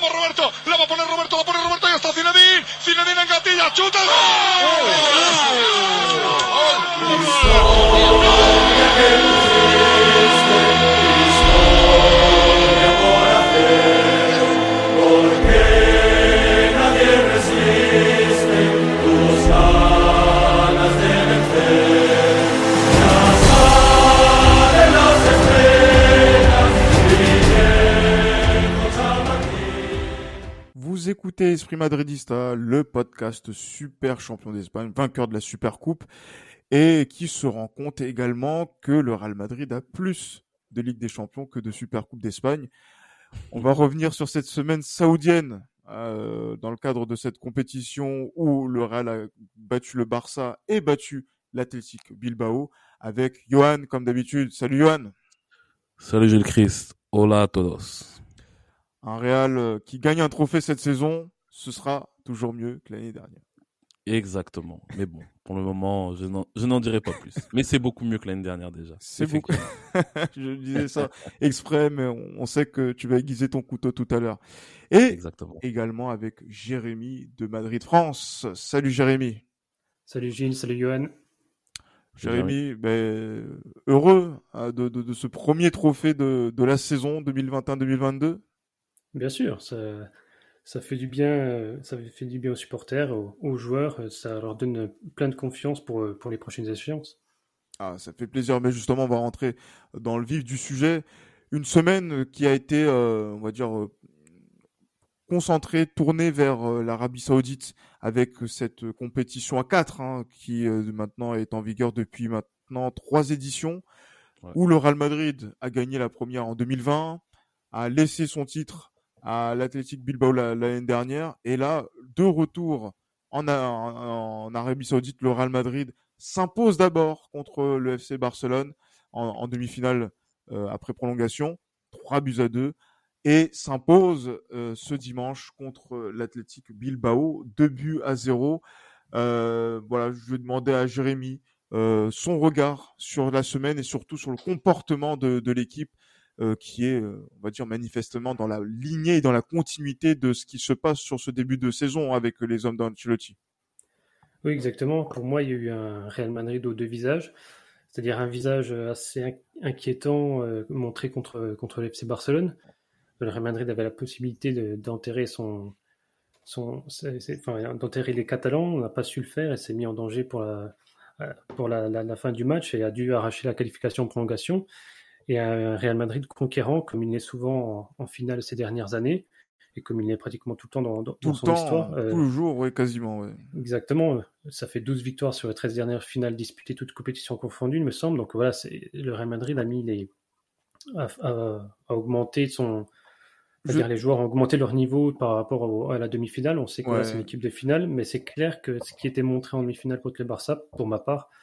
Vamos Roberto, écoutez Esprit Madridista, le podcast super champion d'Espagne, vainqueur de la Super Coupe, et qui se rend compte également que le Real Madrid a plus de Ligue des Champions que de Super Coupe d'Espagne. On va revenir sur cette semaine saoudienne euh, dans le cadre de cette compétition où le Real a battu le Barça et battu l'Athletic Bilbao avec Johan comme d'habitude. Salut Johan. Salut Gilles Christ. Hola a todos. Un Real euh, qui gagne un trophée cette saison, ce sera toujours mieux que l'année dernière. Exactement. Mais bon, pour le moment, je n'en- je n'en dirai pas plus. Mais c'est beaucoup mieux que l'année dernière déjà. C'est beaucoup. Je disais ça exprès, mais on, on sait que tu vas aiguiser ton couteau tout à l'heure. Et Exactement. également avec Jérémy de Madrid France. Salut Jérémy. Salut Gilles, salut Johan. Jérémy, ben, heureux hein, de, de- de ce premier trophée de, de la saison 2021-2022. Bien sûr, ça, ça fait du bien, euh, ça fait du bien aux supporters, aux, aux joueurs, euh, ça leur donne plein de confiance pour, euh, pour les prochaines échéances. Ah, ça fait plaisir, mais justement, on va rentrer dans le vif du sujet. Une semaine qui a été, euh, on va dire, euh, concentrée, tournée vers euh, l'Arabie Saoudite avec cette compétition à 4 qui euh, maintenant est en vigueur depuis maintenant trois éditions, Ouais. où le Real Madrid a gagné la première en 2020, a laissé son titre à l'Athletic Bilbao la- l'année dernière, et là, de retour en, Arabie Saoudite, le Real Madrid s'impose d'abord contre le FC Barcelone en, en demi-finale euh, après prolongation, 3 buts à 2, et s'impose euh, ce dimanche contre l'Athletic Bilbao, 2 buts à 0. Euh, voilà, je vais demander à Jérémy euh, son regard sur la semaine et surtout sur le comportement de, de l'équipe euh, qui est, euh, on va dire, manifestement dans la lignée et dans la continuité de ce qui se passe sur ce début de saison avec les hommes d'Ancelotti. Oui, exactement. Pour moi, il y a eu un Real Madrid aux deux visages, c'est-à-dire un visage assez in- inquiétant euh, montré contre, contre le FC Barcelone. Le Real Madrid avait la possibilité de- d'enterrer son, son, enfin, les Catalans, on n'a pas su le faire et s'est mis en danger pour la, pour la- la fin du match et a dû arracher la qualification en prolongation. Et un Real Madrid conquérant, comme il l'est souvent en, en finale ces dernières années, et comme il l'est pratiquement tout le temps dans, dans- Tout son temps, histoire. euh, tout le jour, oui, quasiment. Ouais. Exactement, ça fait 12 victoires sur les 13 dernières finales disputées, toutes compétitions confondues, il me semble. Donc voilà, le Real Madrid a mis les a, a- a augmenté son Je- c'est-à-dire les joueurs ont augmenté leur niveau par rapport au- à la demi-finale. On sait que Ouais. c'est une équipe de finale, mais c'est clair que ce qui était montré en demi-finale contre le Barça, pour ma part, euh,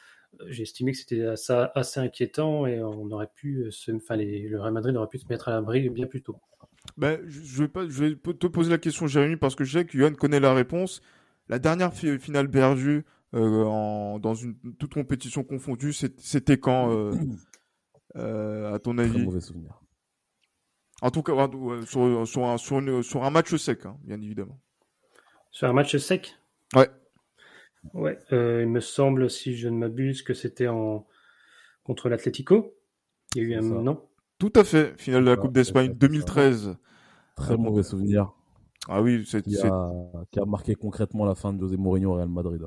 j'ai estimé que c'était assez, assez inquiétant et on aurait pu se, enfin les- le Real Madrid aurait pu se mettre à l'abri bien plus tôt. Ben, je vais pas, je vais te poser la question, Jérémy, parce que je sais que Johan connaît la réponse. La dernière fi- finale perdue euh, en, dans une toute compétition confondue, c'était quand, euh, euh, à ton Très avis? mauvais souvenir. En tout cas, sur, sur, un, sur, une- sur un match sec, hein, bien évidemment. Sur un match sec? Ouais. Ouais, euh, il me semble, si je ne m'abuse, que c'était en contre l'Atlético. Il y a eu un ça. non. Tout à fait, finale de la Coupe d'Espagne ça, c'est 2013. Très mauvais souvenir. Ah oui, c'est, Qui a, qui a marqué concrètement la fin de José Mourinho au Real Madrid.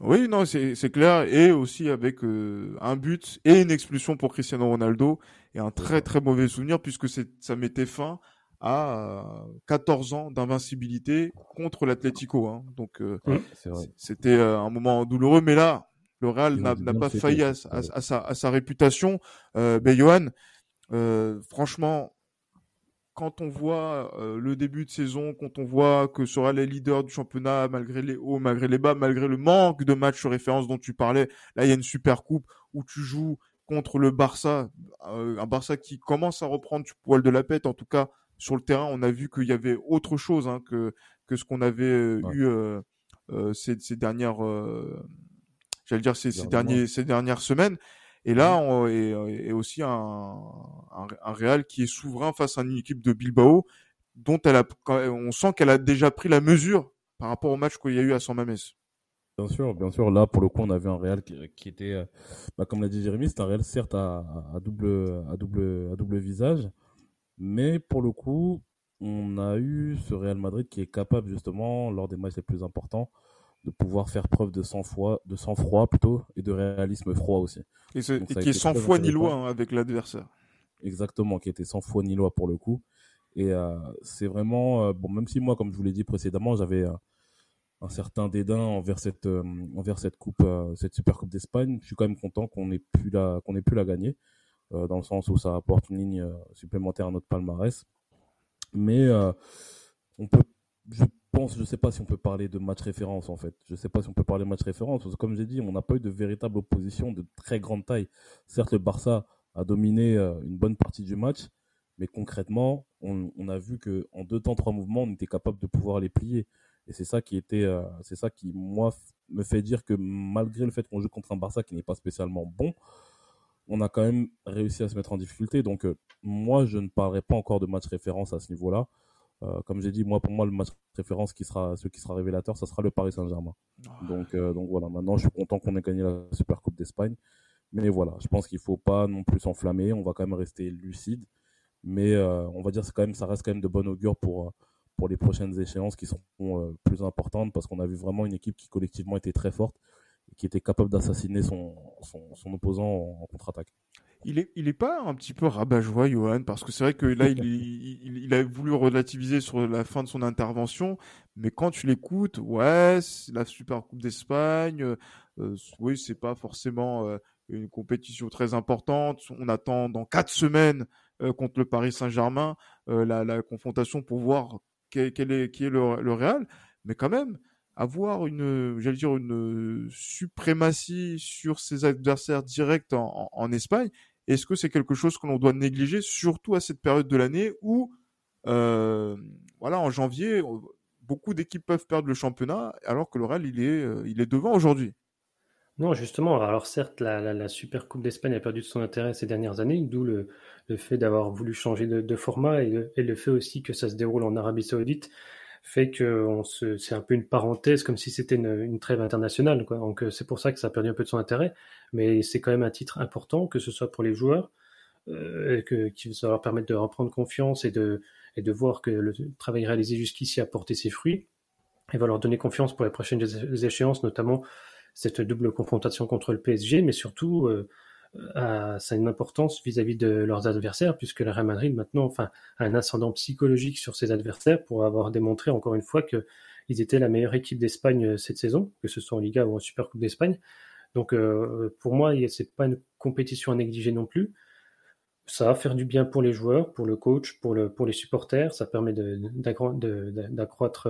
oui, non, c'est, clair. Et aussi avec euh, un but et une expulsion pour Cristiano Ronaldo. Et un très très mauvais souvenir puisque ça mettait fin à euh, 14 ans d'invincibilité contre l'Atlético. Hein. Donc euh. C'était euh, un moment douloureux, mais là, le Real n'a pas failli à, à- à sa, à sa réputation. Euh, ben, Johan, euh, franchement, quand on voit euh, le début de saison, quand on voit que ce Real est leader du championnat, malgré les hauts, malgré les bas, malgré le manque de matchs référence dont tu parlais, là, il y a une super coupe où tu joues contre le Barça, euh, un Barça qui commence à reprendre du poil de la pète, en tout cas sur le terrain, on a vu qu'il y avait autre chose hein, que, que ce qu'on avait euh, Ouais. eu euh, euh, ces, ces dernières, euh, j'allais dire ces, ces Derniers ces dernières semaines. Et là, on, et, et aussi un, un, un Real qui est souverain face à une équipe de Bilbao dont elle a, on sent qu'elle a déjà pris la mesure par rapport au match qu'il y a eu à San Mamés. Bien sûr, bien sûr. Là, pour le coup, on a vu un Real qui, était, bah, comme l'a dit Jérémy, c'est un Real certes à, double, à double, à double visage, mais pour le coup, on a eu ce Real Madrid qui est capable justement, lors des matchs les plus importants, de pouvoir faire preuve de sang-froid, de sang-froid plutôt, et de réalisme froid aussi. Et, qui est sans foi ni loi hein, avec l'adversaire. Exactement, qui était sans foi ni loi pour le coup. Et euh, c'est vraiment, euh, bon, même si moi, comme je vous l'ai dit précédemment, j'avais euh, un certain dédain envers cette, envers cette coupe, cette super coupe d'Espagne, je suis quand même content qu'on ait pu la, qu'on ait pu la gagner, dans le sens où ça apporte une ligne supplémentaire à notre palmarès. Mais on peut, je pense, je sais pas si on peut parler de match référence en fait. Je sais pas si on peut parler de match référence parce que comme j'ai dit, on n'a pas eu de véritable opposition de très grande taille. Certes, le Barça a dominé une bonne partie du match, mais concrètement, on, a vu que en deux temps, trois mouvements, on était capable de pouvoir les plier. Et c'est ça qui était, euh, c'est ça qui moi me fait dire que malgré le fait qu'on joue contre un Barça qui n'est pas spécialement bon, on a quand même réussi à se mettre en difficulté. Donc euh, moi, je ne parlerai pas encore de match référence à ce niveau-là. Euh, comme j'ai dit, moi pour moi le match référence qui sera, ce qui sera révélateur, ça sera le Paris Saint-Germain. Ah. Donc donc voilà, maintenant je suis content qu'on ait gagné la Super Coupe d'Espagne. Mais voilà, je pense qu'il faut pas non plus s'enflammer. On va quand même rester lucide mais euh, on va dire c'est quand même ça reste quand même de bon augure pour euh, pour les prochaines échéances qui seront euh, plus importantes parce qu'on a vu vraiment une équipe qui collectivement était très forte qui était capable d'assassiner son, son, opposant en, contre-attaque. Il est, il est pas un petit peu rabat-joie, Johan, parce que c'est vrai que là, il, il, a voulu relativiser sur la fin de son intervention, mais quand tu l'écoutes, ouais, la Super Coupe d'Espagne, oui, c'est pas forcément une compétition très importante. On attend dans quatre semaines euh, contre le Paris Saint-Germain, euh, la, confrontation pour voir quel, est, qui est le, Real. Mais quand même, avoir une, j'allais dire, une suprématie sur ses adversaires directs en, Espagne, est-ce que c'est quelque chose que l'on doit négliger, surtout à cette période de l'année où, euh, en janvier, beaucoup d'équipes peuvent perdre le championnat, alors que le Real, il est, est devant aujourd'hui? Non, justement, alors certes, la, Super Coupe d'Espagne a perdu de son intérêt ces dernières années, d'où le, fait d'avoir voulu changer de, format et le, fait aussi que ça se déroule en Arabie Saoudite fait que c'est un peu une parenthèse, comme si c'était une, trêve internationale. Donc euh, c'est pour ça que ça a perdu un peu de son intérêt, mais c'est quand même un titre important, que ce soit pour les joueurs, euh, que, qui va leur permettre de reprendre confiance et de, et de voir que le travail réalisé jusqu'ici a porté ses fruits, et va leur donner confiance pour les prochaines échéances, notamment cette double confrontation contre le PSG, mais surtout euh, ça a une importance vis-à-vis de leurs adversaires, puisque le Real Madrid maintenant enfin, a un ascendant psychologique sur ses adversaires pour avoir démontré encore une fois qu'ils étaient la meilleure équipe d'Espagne euh, cette saison, que ce soit en Liga ou en Super Coupe d'Espagne. Donc euh, pour moi, c'est pas une compétition à négliger non plus. Ça va faire du bien pour les joueurs, pour le coach, pour, le, pour les supporters. Ça permet d'accroître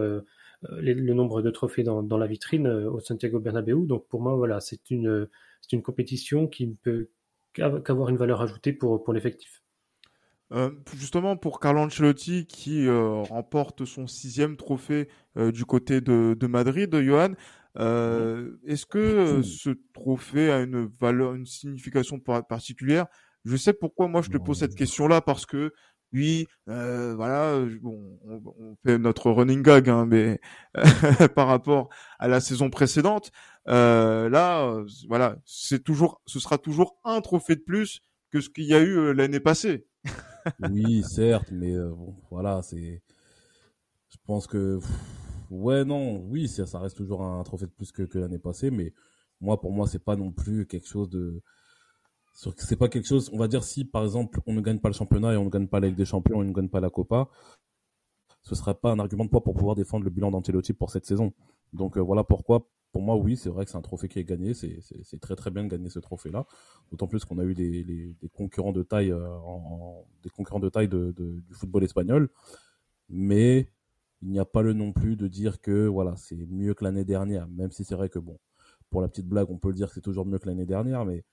euh, le nombre de trophées dans, la vitrine euh, au Santiago Bernabéu. Donc pour moi, voilà, c'est une, c'est une compétition qui ne peut qu'avoir une valeur ajoutée pour, pour l'effectif. Euh, justement pour Carlo Ancelotti qui remporte son sixième trophée du côté de, de Madrid, Johan, est-ce que ce trophée a une valeur, une signification particulière? Je sais pourquoi moi je te pose cette question-là parce que oui, euh, voilà, bon, on, fait notre running gag, hein, mais par rapport à la saison précédente, euh, là, voilà, c'est toujours, ce sera toujours un trophée de plus que ce qu'il y a eu euh, l'année passée. oui, certes, mais bon, voilà, c'est, je pense que, ouais, non, oui, ça, ça reste toujours un trophée de plus que, que l'année passée, mais moi, pour moi, c'est pas non plus quelque chose de c'est pas quelque chose, on va dire si par exemple on ne gagne pas le championnat et on ne gagne pas la Ligue des Champions et on ne gagne pas la Copa, ce serait pas un argument de poids pour pouvoir défendre le bilan d'Ancelotti pour cette saison. Donc euh, voilà pourquoi, pour moi oui, c'est vrai que c'est un trophée qui est gagné, c'est très très bien de gagner ce trophée-là, d'autant plus qu'on a eu des, des, concurrents de taille, euh, en, des concurrents de taille de, du football espagnol, mais il n'y a pas le non plus de dire que voilà c'est mieux que l'année dernière, même si c'est vrai que bon, pour la petite blague, on peut le dire que c'est toujours mieux que l'année dernière, mais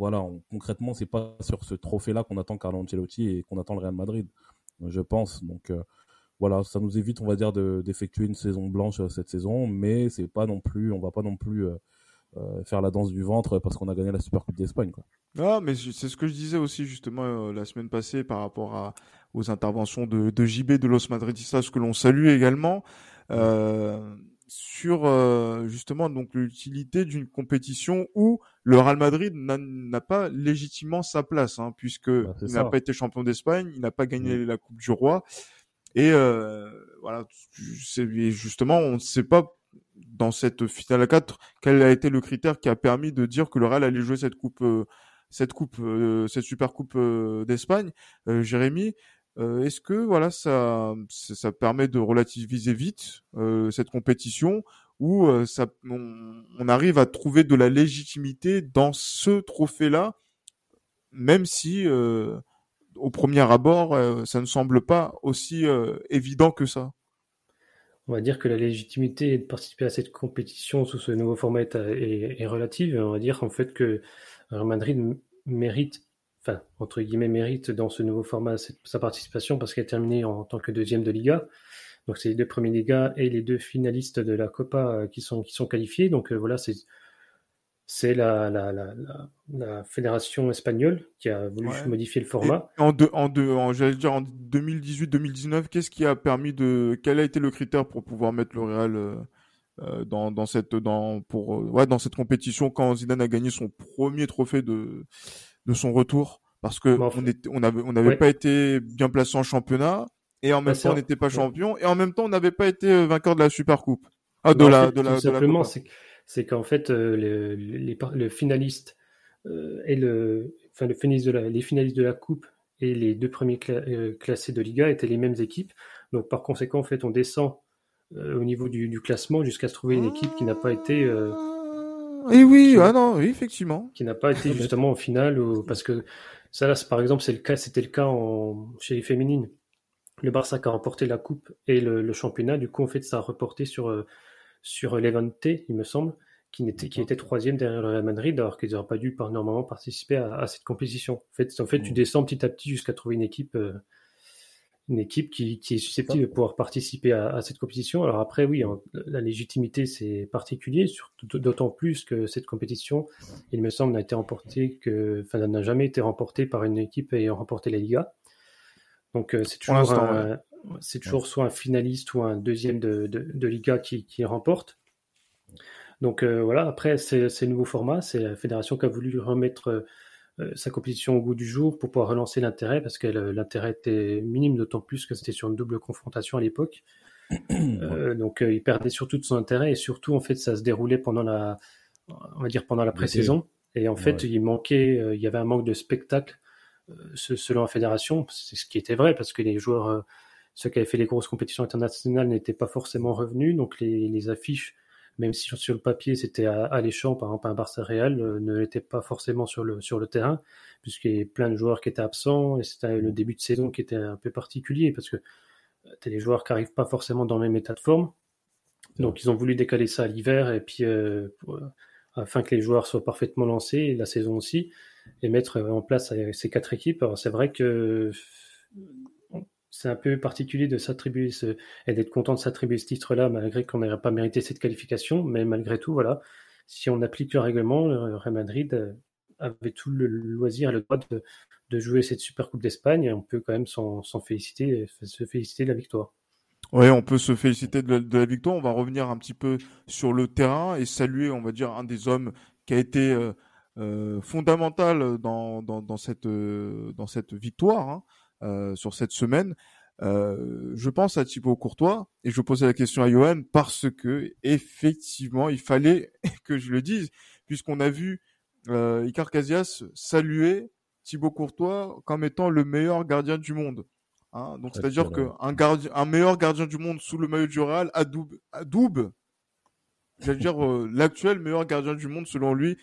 voilà, concrètement, c'est pas sur ce trophée-là qu'on attend Carlo Ancelotti et qu'on attend le Real Madrid, je pense. Donc euh, voilà, ça nous évite, on va dire, d'effectuer une saison blanche euh, cette saison, mais c'est pas non plus, on va pas non plus euh, faire la danse du ventre parce qu'on a gagné la Super Coupe d'Espagne. Ah, mais c'est ce que je disais aussi justement la semaine passée par rapport aux interventions de, JB de Los Madridistas que l'on salue également. Sur euh, justement donc l'utilité d'une compétition où le Real Madrid n'a pas légitimement sa place, hein, puisque bah, il n'a pas été champion d'Espagne, il n'a pas gagné la Coupe du Roi, et euh, voilà, justement on ne sait pas dans cette finale à 4 quel a été le critère qui a permis de dire que le Real allait jouer cette coupe, euh, cette coupe, euh, cette super coupe d'Espagne, Jérémy. Euh, est-ce que voilà ça, ça permet de relativiser vite euh, cette compétition ou euh, on, arrive à trouver de la légitimité dans ce trophée-là, même si au premier abord ça ne semble pas aussi évident que ça? On va dire que la légitimité de participer à cette compétition sous ce nouveau format est, est relative. On va dire en fait que Madrid mérite enfin, entre guillemets, mérite dans ce nouveau format sa participation parce qu'elle est terminée en, tant que deuxième de Liga. Donc, c'est les deux premiers Liga et les deux finalistes de la Copa euh, qui sont, qui sont qualifiés. Donc, euh, voilà, c'est. C'est la, la, la, la, fédération espagnole qui a voulu modifier le format. en, deux, en, deux, en, dire en 2018-2019, qu'est-ce qui a permis de, quel a été le critère pour pouvoir mettre le Real euh, dans, dans cette, dans, pour, ouais, dans cette compétition quand Zidane a gagné son premier trophée de, de son retour parce que on n'avait on n'avait pas été bien placé en championnat et en même temps on n'était pas champion et en même temps on n'avait pas été euh, vainqueur de la Super Coupe. Ah, de, la, de, la, tout simplement, c'est qu'en fait euh, le, les, le finaliste euh, et le enfin le finaliste de la, les finalistes de la Coupe et les deux premiers classés de Liga étaient les mêmes équipes. Donc par conséquent en fait on descend au niveau du, du classement jusqu'à se trouver une équipe qui n'a pas été et oui, ah non, oui, effectivement. Qui n'a pas été justement au final, parce que ça là, par exemple, c'est le cas, c'était le cas en, chez les féminines. Le Barça qui a remporté la coupe et le, championnat, du coup, en fait, ça a reporté sur euh, sur Levante, il me semble, qui était qui était troisième derrière le Real Madrid, alors qu'ils n'auraient pas dû normalement participer à, cette compétition. En fait, en fait, tu mmh. descends petit à petit jusqu'à trouver une équipe. Euh, une équipe qui, est susceptible de pouvoir participer à, cette compétition. Alors après, oui, la légitimité, c'est particulier, d'autant plus que cette compétition, il me semble, n'a été remportée que, enfin, n'a jamais été remportée par une équipe ayant remporté la Liga. Donc euh, c'est toujours, c'est toujours soit un finaliste ou un deuxième de, de, Liga qui, qui, remporte. Donc euh, voilà, après, c'est le nouveau format, c'est la fédération qui a voulu remettre euh, sa compétition au goût du jour pour pouvoir relancer l'intérêt parce que l'intérêt était minime, d'autant plus que c'était sur une double confrontation à l'époque. Euh, donc euh, il perdait surtout de son intérêt et surtout en fait ça se déroulait pendant la, on va dire pendant la pré-saison. Et en fait il manquait, il y avait un manque de spectacle selon la fédération, c'est ce qui était vrai parce que les joueurs, ceux qui avaient fait les grosses compétitions internationales n'étaient pas forcément revenus, donc les, les affiches même si sur le papier c'était alléchant, par exemple un Barça Real euh, ne l'était pas forcément sur le, sur le terrain, puisqu'il y a plein de joueurs qui étaient absents, et c'était le début de saison qui était un peu particulier, parce que euh, tu as des joueurs qui n'arrivent pas forcément dans le même état de forme. Donc ils ont voulu décaler ça à l'hiver, et puis euh, afin que les joueurs soient parfaitement lancés, la saison aussi, et mettre en place ces quatre équipes. Alors c'est vrai que c'est un peu particulier de s'attribuer ce, et d'être content de s'attribuer ce titre-là, malgré qu'on n'aurait pas mérité cette qualification. Mais malgré tout, voilà, si on applique le règlement, le Real Madrid euh, avait tout le loisir et le droit de, jouer cette Super Coupe d'Espagne. On peut quand même s'en féliciter, se féliciter de la victoire. Oui, on peut se féliciter de la, victoire. On va revenir un petit peu sur le terrain et saluer, on va dire, un des hommes qui a été euh, euh fondamental euh, dans cette victoire. Hein. Euh, sur cette semaine. Euh, je pense à Thibaut Courtois et je posais la question à Johan parce que effectivement il fallait que je le dise puisqu'on a vu euh, Icar Casillas saluer Thibaut Courtois comme étant le meilleur gardien du monde. Hein. donc c'est-à-dire que un gardien, un meilleur gardien du monde sous le maillot du Real, Adoub, Adoub j'allais dire euh, l'actuel meilleur gardien du monde selon lui,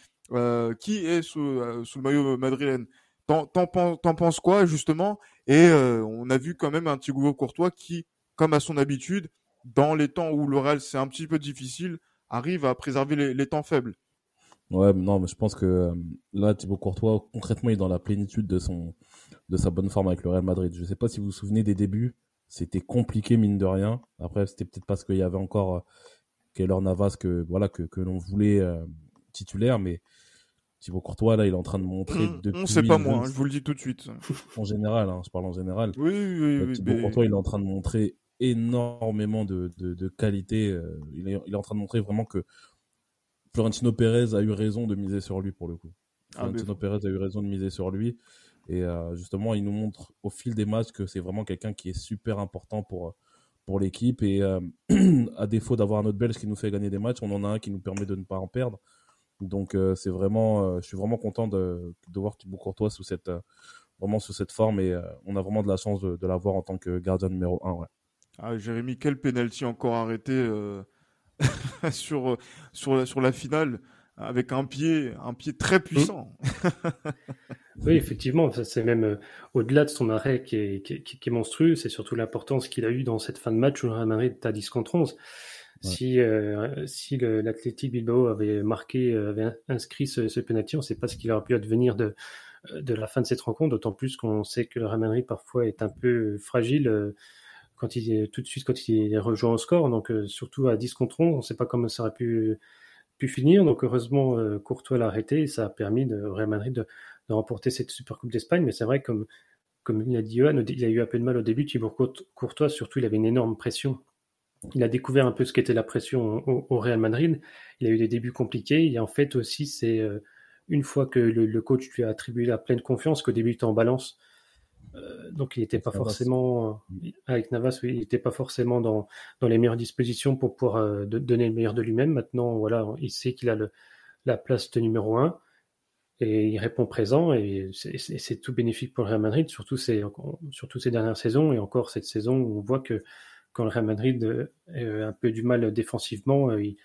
qui est sous, sous le maillot madrilène. T'en penses quoi justement? Et euh, on a vu quand même un Thibaut Courtois qui, comme à son habitude, dans les temps où le Real c'est un petit peu difficile, arrive à préserver les, temps faibles. Ouais, non, mais je pense que euh, là, Thibaut Courtois, concrètement, il est dans la plénitude de son, de sa bonne forme avec le Real Madrid. Je ne sais pas si vous vous souvenez des débuts, c'était compliqué mine de rien. Après, c'était peut-être parce qu'il y avait encore euh, Keylor Navas que voilà que, que l'on voulait titulaire, mais Thibaut Courtois, là, il est en train de montrer On, depuis. on sait pas moi, hein, je vous le dis tout de suite. En général, hein, je parle en général. Oui, oui, oui. Thibaut mais- Courtois, il est en train de montrer énormément de, de, de qualité. euh, Il est, il est en train de montrer vraiment que Florentino Pérez a eu raison de miser sur lui pour le coup. Ah, Florentino Pérez a eu raison de miser sur lui. Et euh, justement, il nous montre au fil des matchs que c'est vraiment quelqu'un qui est super important pour, pour l'équipe. Et euh, à défaut d'avoir un autre Belge qui nous fait gagner des matchs, on en a un qui nous permet de ne pas en perdre. Donc euh, c'est vraiment, euh, je suis vraiment content de, de voir Thibaut Courtois sous cette, euh, vraiment sous cette forme. Et euh, on a vraiment de la chance de, de l'avoir en tant que gardien numéro 1. Ouais. Ah, Jérémy, quel penalty encore arrêté euh, sur, euh, sur, la, sur la finale avec un pied, un pied très puissant. Oui, effectivement, ça, c'est même euh, au-delà de son arrêt qui est, qui est- qui est monstrueux, c'est surtout l'importance qu'il a eu dans cette fin de match où le Real Madrid 10 contre 11. Si, euh, si le- l'Athletic Bilbao avait marqué, euh, avait inscrit ce, penalty, on ne sait pas ce qu'il aurait pu advenir de, euh, de la fin de cette rencontre, d'autant plus qu'on sait que le Real Madrid parfois est un peu fragile quand il est, tout de suite quand il est rejoint au score, donc surtout à 10 contre 11, on ne sait pas comment ça aurait pu, pu finir, donc heureusement Courtois l'a arrêté et ça a permis de, au Real Madrid de, de remporter cette Super Coupe d'Espagne, mais c'est vrai comme comme il a dit Johan, il a eu un peu de mal au début. Thibaut Court- Courtois, surtout, il avait une énorme pression. Il a découvert un peu ce qu'était la pression au, au Real Madrid. Il a eu des débuts compliqués. Et en fait aussi, c'est euh, une fois que le, le coach lui a attribué la pleine confiance qu'au début il était en balance. Euh, donc il n'était pas Navas. forcément avec Navas, oui, il n'était pas forcément dans, dans les meilleures dispositions pour pouvoir euh, de- donner le meilleur de lui-même. Maintenant, voilà, il sait qu'il a le, la place de numéro un et il répond présent et c'est tout bénéfique pour le Real Madrid, surtout ces, surtout ces dernières saisons et encore cette saison où on voit que quand le Real Madrid euh, a un peu du mal défensivement, euh, il-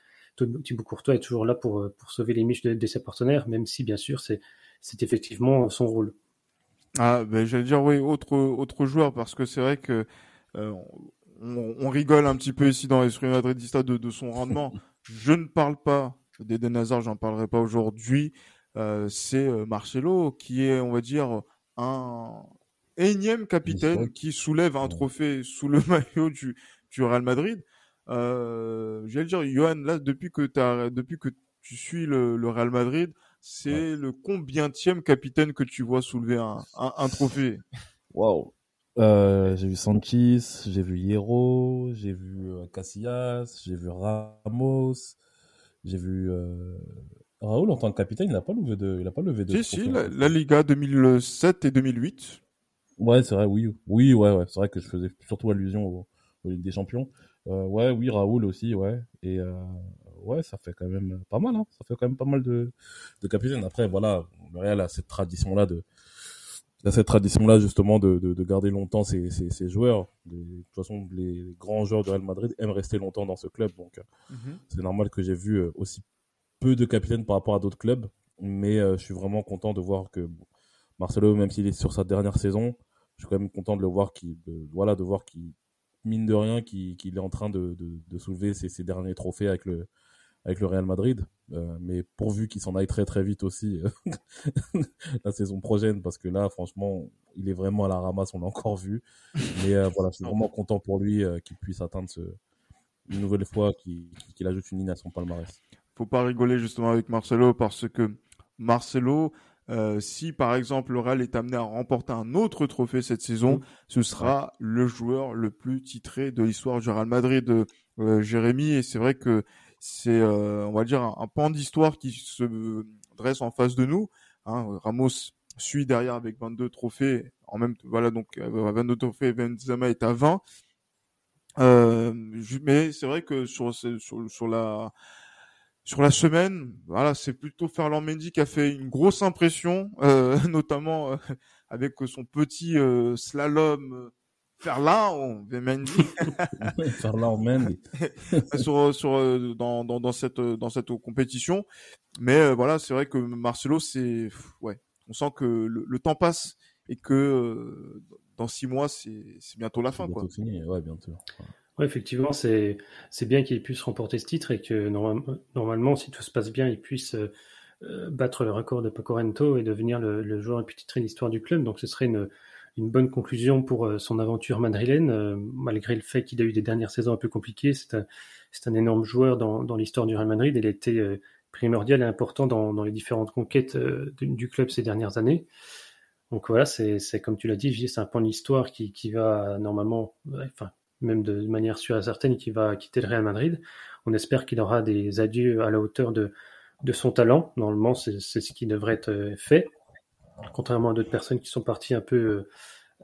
Thibaut Courtois est toujours là pour, euh, pour sauver les miches de, de ses partenaires, même si bien sûr c'est effectivement son rôle. Ah, ben, j'allais dire, oui, autre, autre joueur, parce que c'est vrai que euh, on, on rigole un petit peu ici dans l'esprit madridista de, de son rendement. Je ne parle pas d'Eden Hazard, j'en parlerai pas aujourd'hui. Euh, c'est euh, Marcelo qui est, on va dire, un énième capitaine qui soulève un Ouais. trophée sous le maillot du, du Real Madrid. Euh, j'allais dire, Johan, là, depuis que, t'as, depuis que tu suis le, le Real Madrid, c'est le combientième capitaine que tu vois soulever un, un, un trophée? Waouh. Euh, j'ai vu Sanchez, j'ai vu Hierro, j'ai vu euh, Casillas, j'ai vu Ramos, j'ai vu euh... Raoul en tant que capitaine, il n'a pas levé de, il a pas levé de. Si, si, la, fait. la Liga 2007 et 2008. Ouais, c'est vrai, oui, oui, ouais, ouais, c'est vrai que je faisais surtout allusion au, aux Ligue des Champions. Euh, ouais, oui, Raoul aussi, ouais, et euh, ouais, ça fait quand même pas mal, hein. Ça fait quand même pas mal de, de capitaines. Après, voilà, le Real a cette tradition-là de, a cette tradition-là justement de, de, de garder longtemps ses, ses, ses joueurs. De, de toute façon, les grands joueurs du Real Madrid aiment rester longtemps dans ce club, donc euh, c'est normal que j'ai vu euh, aussi peu de capitaines par rapport à d'autres clubs, mais euh, je suis vraiment content de voir que bon, Marcelo, même s'il est sur sa dernière saison, je suis quand même content de le voir voilà, de voir qu'il mine de rien qu'il est en train de, soulever ses, derniers trophées avec le Real Madrid, euh, mais pourvu qu'il s'en aille très très vite aussi euh, la saison prochaine, parce que là, franchement, il est vraiment à la ramasse, on l'a encore vu. Mais euh, voilà, je suis vraiment content pour lui qu'il puisse atteindre ce, une nouvelle fois, qu'il qu'il ajoute une ligne à son palmarès. Faut pas rigoler justement avec Marcelo parce que Marcelo, euh, si par exemple le Real est amené à remporter un autre trophée cette saison, ce sera le joueur le plus titré de l'histoire du Real Madrid, euh, Jérémy. Et c'est vrai que c'est, euh, on va dire, un, un pan d'histoire qui se dresse en face de nous. Hein, Ramos suit derrière avec 22 trophées. En même voilà donc euh, 22 trophées, Benzema est à 20. Euh, ju- mais c'est vrai que sur sur sur la sur la semaine, voilà, c'est plutôt Ferland Mendy qui a fait une grosse impression, euh, notamment euh, avec son petit euh, slalom euh, Ferland Mendy Ferland Mendy. sur sur euh, dans dans dans cette dans cette compétition. Mais euh, voilà, c'est vrai que Marcelo, c'est ouais, on sent que le, le temps passe et que euh, dans six mois, c'est c'est bientôt la fin, quoi. Bientôt fini, ouais, bien Ouais, effectivement, c'est bien qu'il puisse remporter ce titre et que norma- normalement, si tout se passe bien, il puisse euh, euh, battre le record de Paco Rento et devenir le, joueur le plus titré de l'histoire du club. Donc, ce serait une, bonne conclusion pour euh, son aventure madrilène, malgré le fait qu'il a eu des dernières saisons un peu compliquées. C'est un, un énorme joueur dans, l'histoire du Real Madrid. Il a été primordial et important dans, dans les différentes conquêtes du club ces dernières années. Donc voilà, c'est comme tu l'as dit, c'est un point d'histoire qui, qui va normalement, enfin, même de manière sûre et certaine, qui va quitter le Real Madrid. On espère qu'il aura des adieux à la hauteur de, de son talent. Normalement, c'est ce qui devrait être euh, fait. Contrairement à d'autres personnes qui sont parties un peu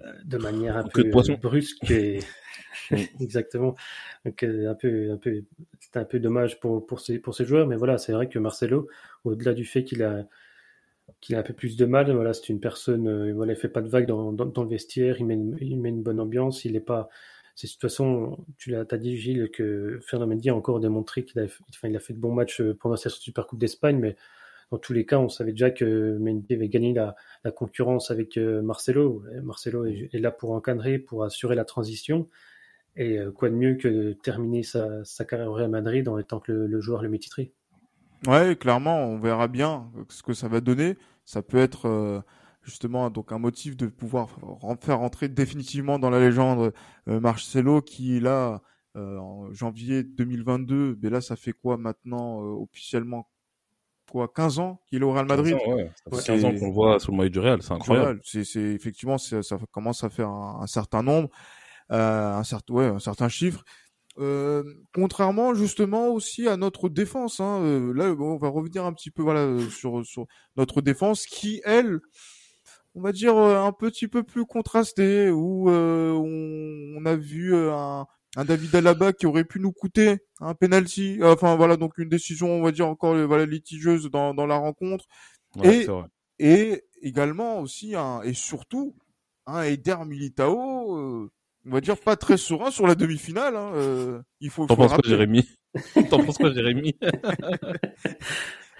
euh, de manière un peu brusque et exactement. Donc, euh, un peu, un peu, c'est un peu dommage pour, pour, ces, pour ces joueurs, mais voilà, c'est vrai que Marcelo, au-delà du fait qu'il a qu'il a un peu plus de mal. Voilà, c'est une personne, euh, voilà, il fait pas de vagues dans, dans, le vestiaire, il met, une, il met une bonne ambiance, il est pas. De toute façon, tu l'as, as dit Gilles que Fernand Mendy a encore démontré qu'il a, fait de bons matchs euh, pendant cette Super Coupe d'Espagne, mais dans tous les cas, on savait déjà que Mendy avait gagné la, concurrence avec euh, Marcelo. Marcelo est, là pour encadrer, pour assurer la transition. Et quoi de mieux que de terminer sa, carrière au Real Madrid en étant que le, joueur le mieux titré? Ouais, clairement, on verra bien ce que ça va donner. Ça peut être euh, justement donc un motif de pouvoir faire rentrer définitivement dans la légende euh, Marcelo qui là euh, en janvier 2022, mais là ça fait quoi maintenant officiellement? Quoi 15 ans qu'il est au Real Madrid? 15 ans, ouais. Ça fait 15 ans qu'on le voit sous le maillot du Real, c'est incroyable. C'est effectivement ça commence à faire un, un certain nombre, un certain ouais, un certain chiffre. Euh, contrairement justement aussi à notre défense. Hein, euh, là, on va revenir un petit peu voilà euh, sur, sur notre défense qui, elle, on va dire un petit peu plus contrastée, où on, on, a vu un, un David Alaba qui aurait pu nous coûter un penalty. Enfin voilà, donc une décision, on va dire encore voilà litigieuse dans, dans la rencontre. et, et également aussi un, et surtout un Eder Militao on va dire pas très serein sur la demi-finale. Hein. Euh, il faut. T'en penses quoi, Jérémy? T'en penses quoi, Jérémy?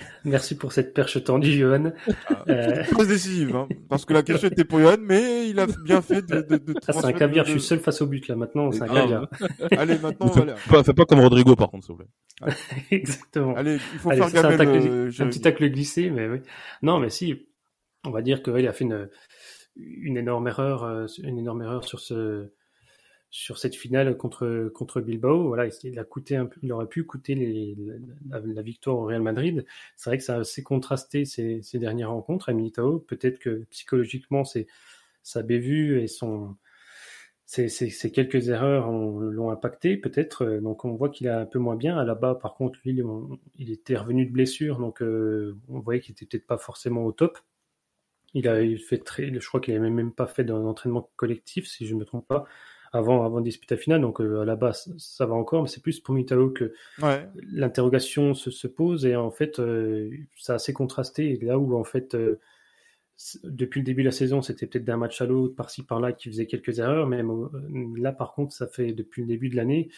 Merci pour cette perche tendue, Johan. Ah, euh... Très décisive, hein, parce que la question était pour Johan, mais il a bien fait de. de, de ah, c'est un caviar. Je suis seul face au but là. Maintenant, c'est un caviar. Allez, maintenant, fais, pas, fais pas comme Rodrigo, par contre, s'il vous plaît. Exactement. Allez, il faut faire Gamel. Un, un petit tacle glissé, mais oui. Non, mais si. On va dire qu'il a fait une, une énorme erreur, euh, une énorme erreur sur ce sur cette finale contre contre Bilbao. Voilà, il a coûté il aurait pu coûter la, victoire au Real Madrid. C'est vrai que ça a assez contrasté ces, ces dernières rencontres à Militao. Peut-être que psychologiquement, sa bévue et son ces, ces, quelques erreurs l'ont impacté peut-être. Donc on voit qu'il est un peu moins bien. À la bas, par contre, lui, il était revenu de blessure, donc euh, on voyait qu'il était peut-être pas forcément au top. Il a fait très, je crois qu'il a même pas fait d'entraînement collectif, si je ne me trompe pas avant, avant de disputer la finale. Donc euh, à la base, ça va encore, mais c'est plus pour Mitalo que l'interrogation se, se, pose. Et en fait, euh, ça a assez contrasté. Et là où en fait, euh, depuis le début de la saison, c'était peut-être d'un match à l'autre, par-ci par-là, qui faisait quelques erreurs. Mais là, par contre, ça fait depuis le début de l'année.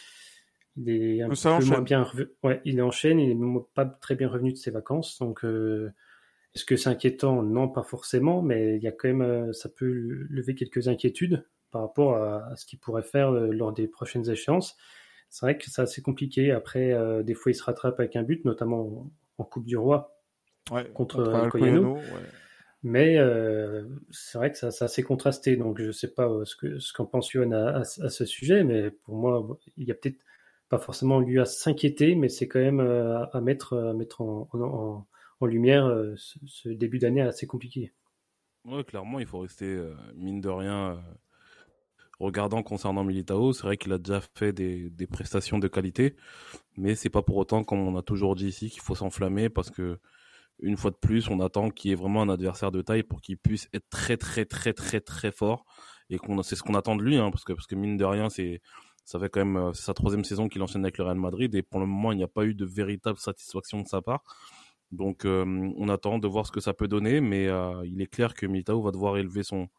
Il est un peu moins bien Ouais, il enchaîne, il n'est pas très bien revenu de ses vacances. Donc, est-ce que c'est inquiétant? Non, pas forcément, mais il y a quand même, ça peut lever quelques inquiétudes par rapport à, ce qu'il pourrait faire euh, lors des prochaines échéances. C'est vrai que c'est assez compliqué. Après, euh, des fois, il se rattrape avec un but, notamment en, Coupe du Roi contre, contre Mais euh, c'est vrai que c'est assez contrasté. Donc, je ne sais pas ce qu'en ce qu'en pense Yohan à, ce sujet, mais pour moi, il y a peut-être pas forcément lieu à s'inquiéter, mais c'est quand même à, mettre, à mettre en, en, en lumière ce, ce, début d'année assez compliqué. Oui, clairement, il faut rester, mine de rien, regardant concernant Militao, c'est vrai qu'il a déjà fait des, prestations de qualité, mais c'est pas pour autant, comme on a toujours dit ici, qu'il faut s'enflammer parce que une fois de plus, on attend qu'il y ait vraiment un adversaire de taille pour qu'il puisse être très très très très très fort et c'est ce qu'on attend de lui, hein, parce que parce que mine de rien, c'est ça fait quand même euh, sa troisième saison qu'il enchaîne avec le Real Madrid et pour le moment, il n'y a pas eu de véritable satisfaction de sa part. Donc, euh, on attend de voir ce que ça peut donner, mais euh, il est clair que Militao va devoir élever son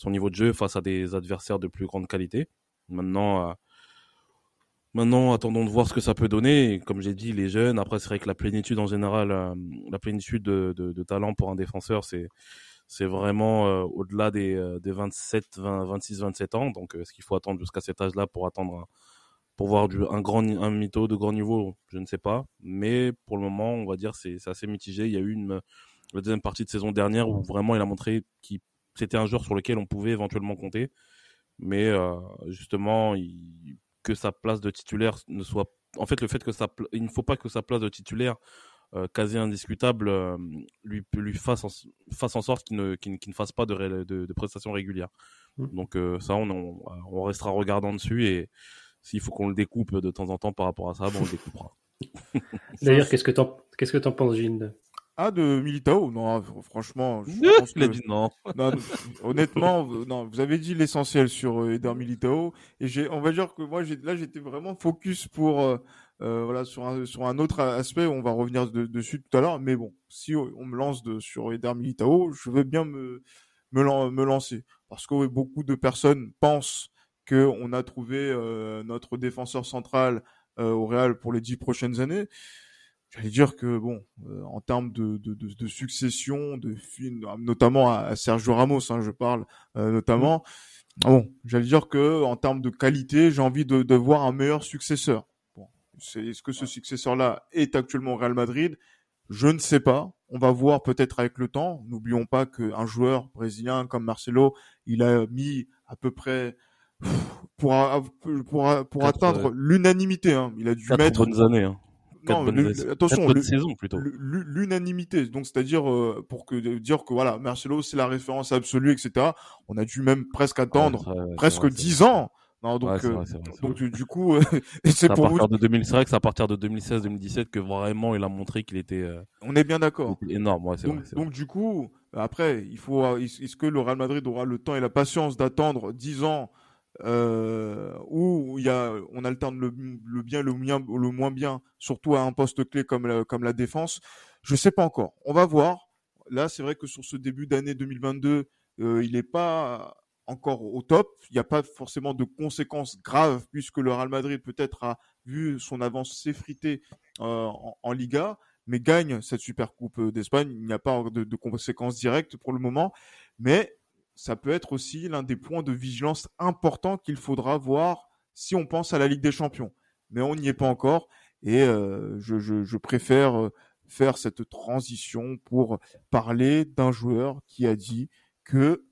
son niveau de jeu face à des adversaires de plus grande qualité. Maintenant, euh, maintenant, attendons de voir ce que ça peut donner. comme j'ai dit, les jeunes. Après, c'est vrai que la plénitude en général, euh, la plénitude de, talent pour un défenseur, c'est c'est vraiment euh, au-delà des, des 27, 20, 26, 27 ans. Donc, est-ce qu'il faut attendre jusqu'à cet âge-là pour attendre pour voir un grand un mytho de grand niveau? Je ne sais pas. Mais pour le moment, on va dire c'est assez mitigé. Il y a eu une la deuxième partie de saison dernière où vraiment il a montré qu'il c'était un joueur sur lequel on pouvait éventuellement compter. Mais euh, justement, que sa place de titulaire ne soit. En fait, le fait que ça, il ne faut pas que sa place de titulaire quasi indiscutable lui lui fasse en, fasse en sorte qu'il ne, ne fasse pas de, de, de prestations régulières. Mmh. Donc ça, on, on, on, restera regardant dessus et s'il faut qu'on le découpe de temps en temps par rapport à ça, bon, on le découpera. D'ailleurs, qu'est-ce que que t'en penses, Gilles? Ah, de Militao? Non, franchement. Je pense que... dit non. non. Honnêtement, non, vous avez dit l'essentiel sur euh, Eder Militao. Et j'ai, on va dire que moi, là, j'étais vraiment focus pour, euh, euh, voilà, sur un, sur un autre aspect. On va revenir dessus tout à l'heure. Mais bon, si on me lance de, sur Eder Militao, je veux bien me, me, me lancer. Parce que beaucoup de personnes pensent qu'on a trouvé notre défenseur central au Real pour les dix prochaines années j'allais dire que bon, euh, en termes de, de, de, de, succession, de films, notamment à, Sergio Ramos, hein, je parle euh, notamment. Bon, j'allais dire que en termes de qualité, j'ai envie de, de voir un meilleur successeur. Bon, est-ce que ce successeur-là est actuellement au Real Madrid? Je ne sais pas. On va voir peut-être avec le temps. N'oublions pas qu'un joueur brésilien comme Marcelo, il a mis à peu près pour pour pour, atteindre l'unanimité. Hein. Il a dû mettre bonnes années. Hein non, attention, l'unanimité. Donc, c'est-à-dire euh, pour que dire que voilà, Marcelo c'est la référence absolue, etc. On a dû même presque attendre presque dix ans. Non, donc, euh, donc du, coup, euh, c'est pour à partir de 2000, c'est à partir de 2016-2017 que vraiment il a montré qu'il était. On est bien d'accord. Énorme, ouais, c'est donc, vrai, donc du coup, après, il faut, est-ce que le Real Madrid aura le temps et la patience d'attendre dix ans euh, où il y a, on alterne le, le bien, le, bien, le moins bien, surtout à un poste clé comme la, comme la défense. Je sais pas encore. On va voir. Là, c'est vrai que sur ce début d'année 2022, euh, il n'est pas encore au top. Il n'y a pas forcément de conséquences graves puisque le Real Madrid peut-être a vu son avance s'effriter euh, en, en, Liga, mais gagne cette Super Coupe d'Espagne. Il n'y a pas de, de, conséquences directes pour le moment, mais ça peut être aussi l'un des points de vigilance importants qu'il faudra voir si on pense à la Ligue des Champions. Mais on n'y est pas encore et euh, je, préfère euh, faire cette transition pour parler d'un joueur qui a dit que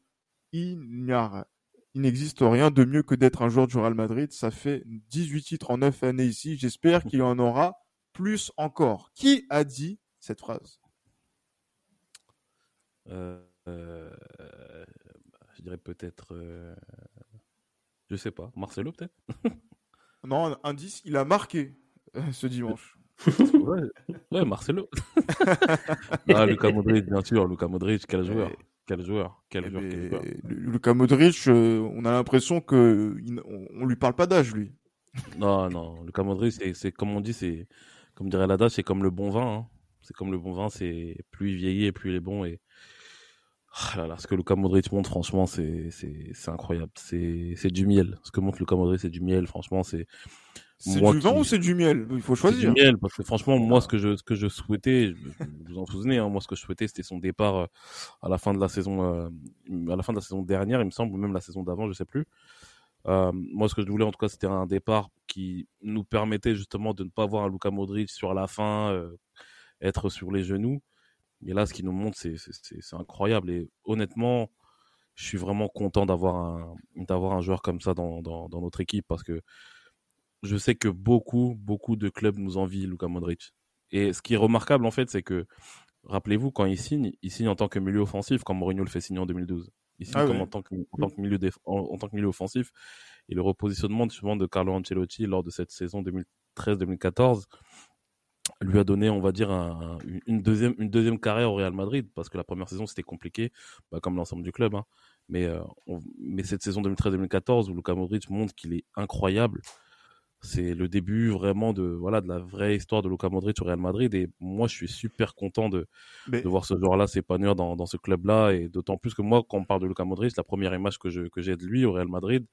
il n'existe rien de mieux que d'être un joueur du Real Madrid. Ça fait 18 titres en 9 années ici. J'espère qu'il y en aura plus encore. Qui a dit cette phrase? Euh, je dirais peut-être. Euh... Je sais pas. Marcelo, peut-être? Non, indice, il a marqué euh, ce dimanche. ouais, ouais, Marcelo. ah, Luka Modric, bien sûr. Luka Modric, quel joueur. Quel joueur, quel eh joueur, quel joueur. Luka Modric, euh, on a l'impression que on, lui parle pas d'âge, lui. non, non. Luka Modric, c'est comme on dit, c'est comme dirait l'adage, c'est comme le bon vin. Hein. C'est comme le bon vin, c'est plus il vieillit et plus il est bon. Et ah ce que Luka Modric montre, franchement, c'est c'est incroyable. C'est c'est du miel. Ce que montre Luka Modric, c'est du miel. Franchement, c'est c'est du vent ou c'est du miel? Il faut choisir. du miel parce que franchement, moi, ce que je ce que je souhaitais, vous en souvenez, hein, moi, ce que je souhaitais, c'était son départ euh, à la fin de la saison, euh, à la fin de la saison dernière, il me semble, ou même la saison d'avant, je sais plus. Euh, moi, ce que je voulais, en tout cas, c'était un départ qui nous permettait justement de ne pas voir un Luka Modric sur la fin être sur les genoux et là, ce qu'il nous montre, c'est incroyable. Et honnêtement, je suis vraiment content d'avoir un, d'avoir un joueur comme ça dans, dans, dans, notre équipe parce que je sais que beaucoup, beaucoup de clubs nous envient Luka Modric. Et ce qui est remarquable, en fait, c'est que, rappelez-vous, quand il signe, il signe en tant que milieu offensif, comme Mourinho le fait signer en 2012. Il signe ah comme en, tant que, en, tant que milieu en, tant que milieu offensif. Et le repositionnement souvent de Carlo Ancelotti lors de cette saison 2013-2014 lui a donné, on va dire, un, une, deuxième, une deuxième carrière au Real Madrid, parce que la première saison, c'était compliqué, bah, comme l'ensemble du club. Hein. Mais, euh, mais cette saison 2013-2014, où Luka Modric montre qu'il est incroyable, c'est le début vraiment de, voilà, de la vraie histoire de Luka Modric au Real Madrid. Et moi, je suis super content de, de voir ce joueur-là s'épanouir dans, dans ce club-là. Et d'autant plus que moi, quand on parle de Luka Modric, la première image que j'ai que de lui au Real Madrid,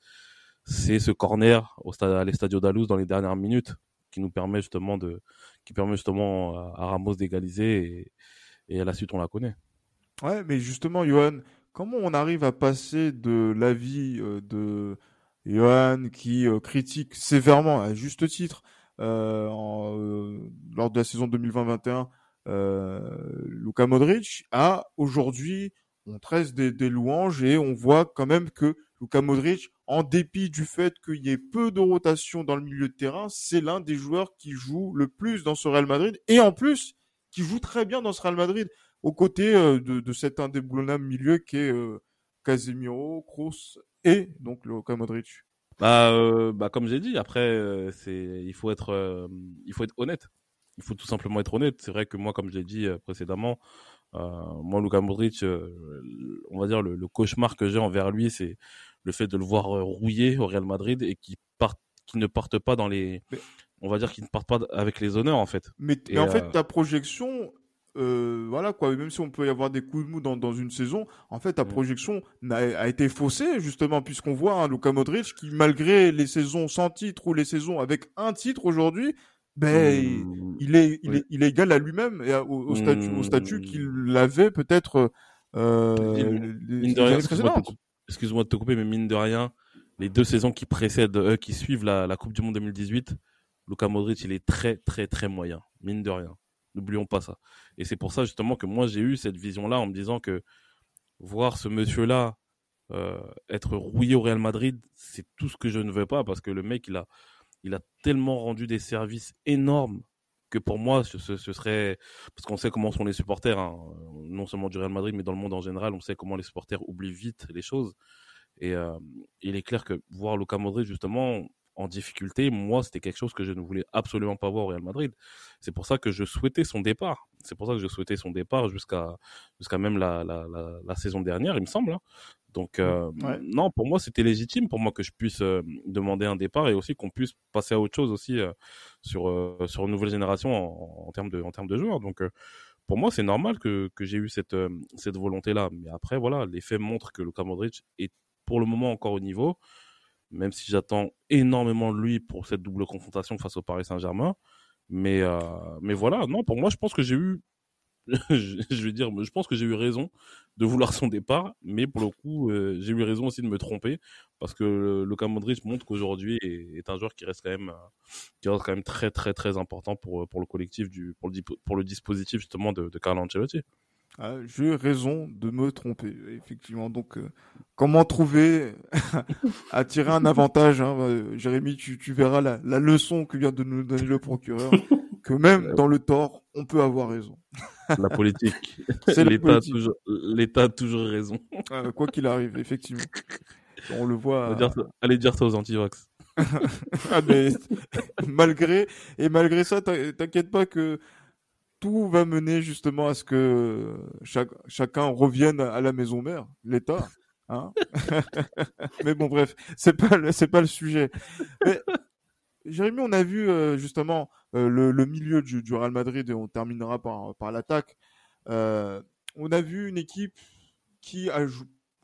c'est ce corner au stade, à l'Estadio Daluz dans les dernières minutes qui nous permet justement de, qui permet justement à, Ramos d'égaliser et, à la suite on la connaît. Ouais, mais justement, Johan, comment on arrive à passer de l'avis euh, de Johan qui euh, critique sévèrement, à juste titre, euh, en, lors de la saison 2020-21, Luka Modric, à aujourd'hui, on tresse des, des, louanges et on voit quand même que Luka Modric en dépit du fait qu'il y ait peu de rotation dans le milieu de terrain, c'est l'un des joueurs qui joue le plus dans ce Real Madrid et en plus qui joue très bien dans ce Real Madrid, aux côtés de, de, cet indéboulonnable milieu qui est Casemiro, Kroos et donc Luka Modric. Bah, bah comme j'ai dit, après c'est il faut être il faut être honnête. Il faut tout simplement être honnête. C'est vrai que moi, comme je l'ai dit précédemment, moi Luka Modric, on va dire le, le cauchemar que j'ai envers lui, c'est le fait de le voir rouiller au Real Madrid et qu'il parte qui ne partent pas dans les, on va dire qu'ils ne partent pas avec les honneurs en fait. Mais, en fait, ta projection, euh, voilà quoi, même si on peut y avoir des coups de mou dans, dans une saison, en fait, ta mm. projection a, a, été faussée justement puisqu'on voit un Luka Modric qui, malgré les saisons sans titre ou les saisons avec un titre aujourd'hui, ben il, est, il, est, il est égal à lui-même et au, statut, au statut qu'il avait peut-être. Euh, excuse-moi de te couper, mais mine de rien, les deux saisons qui précèdent, euh, qui suivent la, la, Coupe du Monde 2018, Luka Modric, il est très, très, très moyen, mine de rien. N'oublions pas ça. Et c'est pour ça justement que moi j'ai eu cette vision-là en me disant que voir ce monsieur-là euh, être rouillé au Real Madrid, c'est tout ce que je ne veux pas parce que le mec, il a, il a tellement rendu des services énormes que pour moi, ce, serait parce qu'on sait comment sont les supporters, hein, non seulement du Real Madrid, mais dans le monde en général, on sait comment les supporters oublient vite les choses. Et euh, il est clair que voir Luka Modric justement en difficulté, moi, c'était quelque chose que je ne voulais absolument pas voir au Real Madrid. C'est pour ça que je souhaitais son départ. C'est pour ça que je souhaitais son départ jusqu'à même la, la, la, la, saison dernière, il me semble. Hein. Donc euh, non, pour moi, c'était légitime pour moi que je puisse euh, demander un départ et aussi qu'on puisse passer à autre chose aussi euh, sur sur une nouvelle génération en, en, termes de en termes de joueurs. Donc pour moi, c'est normal que, que j'ai eu cette, cette volonté-là. Mais après, voilà, les faits montrent que Luka Modric est pour le moment encore au niveau, même si j'attends énormément de lui pour cette double confrontation face au Paris Saint-Germain. Mais, mais voilà, non, pour moi, je pense que j'ai eu, je vais dire, je pense que j'ai eu raison de vouloir son départ, mais pour le coup, euh, j'ai eu raison aussi de me tromper parce que Luka Modric montre qu'aujourd'hui est, un joueur qui reste quand même, qui reste quand même très très très important pour pour le collectif du pour le pour le dispositif justement de, de Carlo Ancelotti. Ah, j'ai raison de me tromper, effectivement. Donc, euh, comment trouver à tirer un avantage hein, Jérémy, tu, tu verras la, la, leçon que vient de nous donner le procureur, que même dans le tort, on peut avoir raison. la politique. L'État a toujours, l'État a toujours raison. Euh, quoi qu'il arrive, effectivement. On le voit. Allez dire ça, allez dire ça aux antivax. ah, mais, malgré et malgré ça, t'inquiète pas que tout va mener justement à ce que chaque, chacun revienne à la maison mère, l'État. Hein mais bon, bref, c'est pas c'est pas le sujet. Mais, Jérémy, on a vu euh, justement euh, le, milieu du, Real Madrid et on terminera par par l'attaque. Euh, on a vu une équipe qui a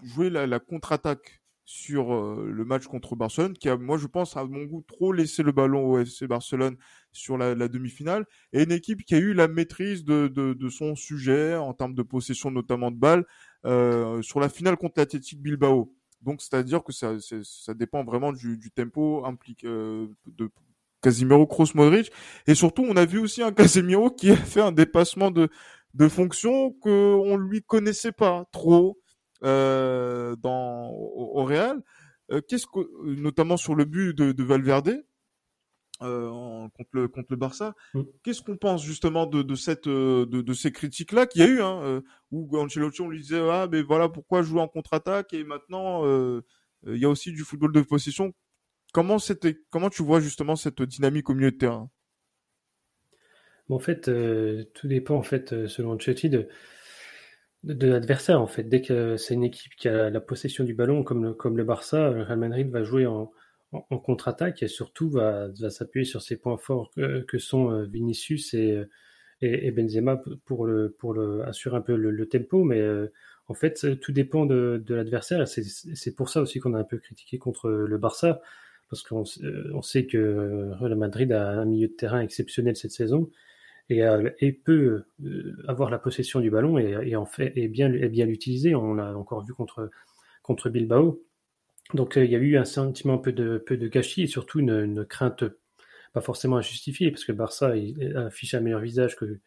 joué la, contre-attaque sur euh, le match contre Barcelone, qui a, moi, je pense, à mon goût, trop laissé le ballon au FC Barcelone sur la, demi-finale, et une équipe qui a eu la maîtrise de, de, son sujet en termes de possession, notamment de balles, euh, sur la finale contre l'Athletic Bilbao. Donc, c'est-à-dire que ça, ça dépend vraiment du, tempo impliqué euh, de Casimiro Kroos Modric, et surtout, on a vu aussi un Casemiro qui a fait un dépassement de de fonction que on lui connaissait pas trop euh, dans, au, Real. Euh, qu'est-ce que, notamment sur le but de Valverde, euh, contre le contre le Barça. Mm. Qu'est-ce qu'on pense justement de, de cette de, de ces critiques là qu'il y a eu hein, euh, où Ancelotti on lui disait ah mais voilà pourquoi jouer en contre-attaque et maintenant euh, il y a aussi du football de possession. Comment c'était comment tu vois justement cette dynamique au milieu de terrain? En fait, tout dépend en fait selon Ancelotti de de, l'adversaire en fait. Dès que c'est une équipe qui a la possession du ballon, comme le, comme le Barça, le Real Madrid va jouer en, en, contre-attaque et surtout va, s'appuyer sur ses points forts que, sont euh, Vinicius et, et, et, Benzema pour le pour le assurer un peu le, tempo. Mais euh, en fait, tout dépend de, de l'adversaire. C'est pour ça aussi qu'on a un peu critiqué contre le Barça parce qu'on euh, on sait que Real Madrid a un milieu de terrain exceptionnel cette saison et, euh, et peut euh, avoir la possession du ballon et, et en fait et bien et bien l'utiliser. On l'a encore vu contre contre Bilbao. Donc euh, il y a eu un sentiment un peu de peu de gâchis et surtout une, crainte pas forcément injustifiée parce que Barça affiche un meilleur visage que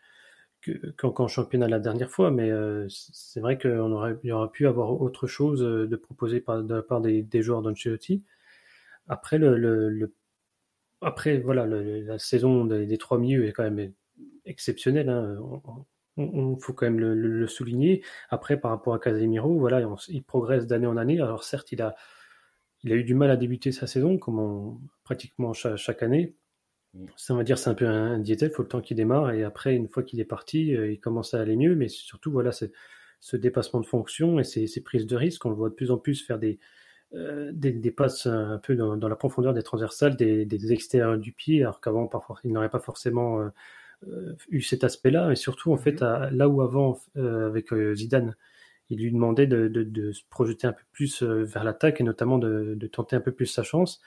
qu'en championnat la dernière fois, mais euh, c'est vrai qu'on aurait, aurait pu avoir autre chose de proposer par, de la part des, des joueurs d'Ancelotti. Après, le, après voilà, la saison des, trois milieux est quand même exceptionnel. Hein. On, faut quand même le, souligner. Après, par rapport à Casemiro, voilà, il progresse d'année en année. Alors certes, il a, il a eu du mal à débuter sa saison, comme pratiquement chaque, année. Ça, on va dire, c'est un peu un, un il faut le temps qu'il démarre. Et après, une fois qu'il est parti, euh, il commence à aller mieux. Mais surtout, voilà, c'est ce dépassement de fonction et ces, prises de risque. On le voit de plus en plus faire des, euh, des, passes un peu dans, la profondeur des transversales, des, des extérieurs du pied, alors qu'avant, il n'aurait pas forcément euh, eu cet aspect-là. Et surtout, en fait, mhm. là où avant, avec Zidane, il lui demandait de, se projeter un peu plus vers l'attaque et notamment de, tenter un peu plus sa chance.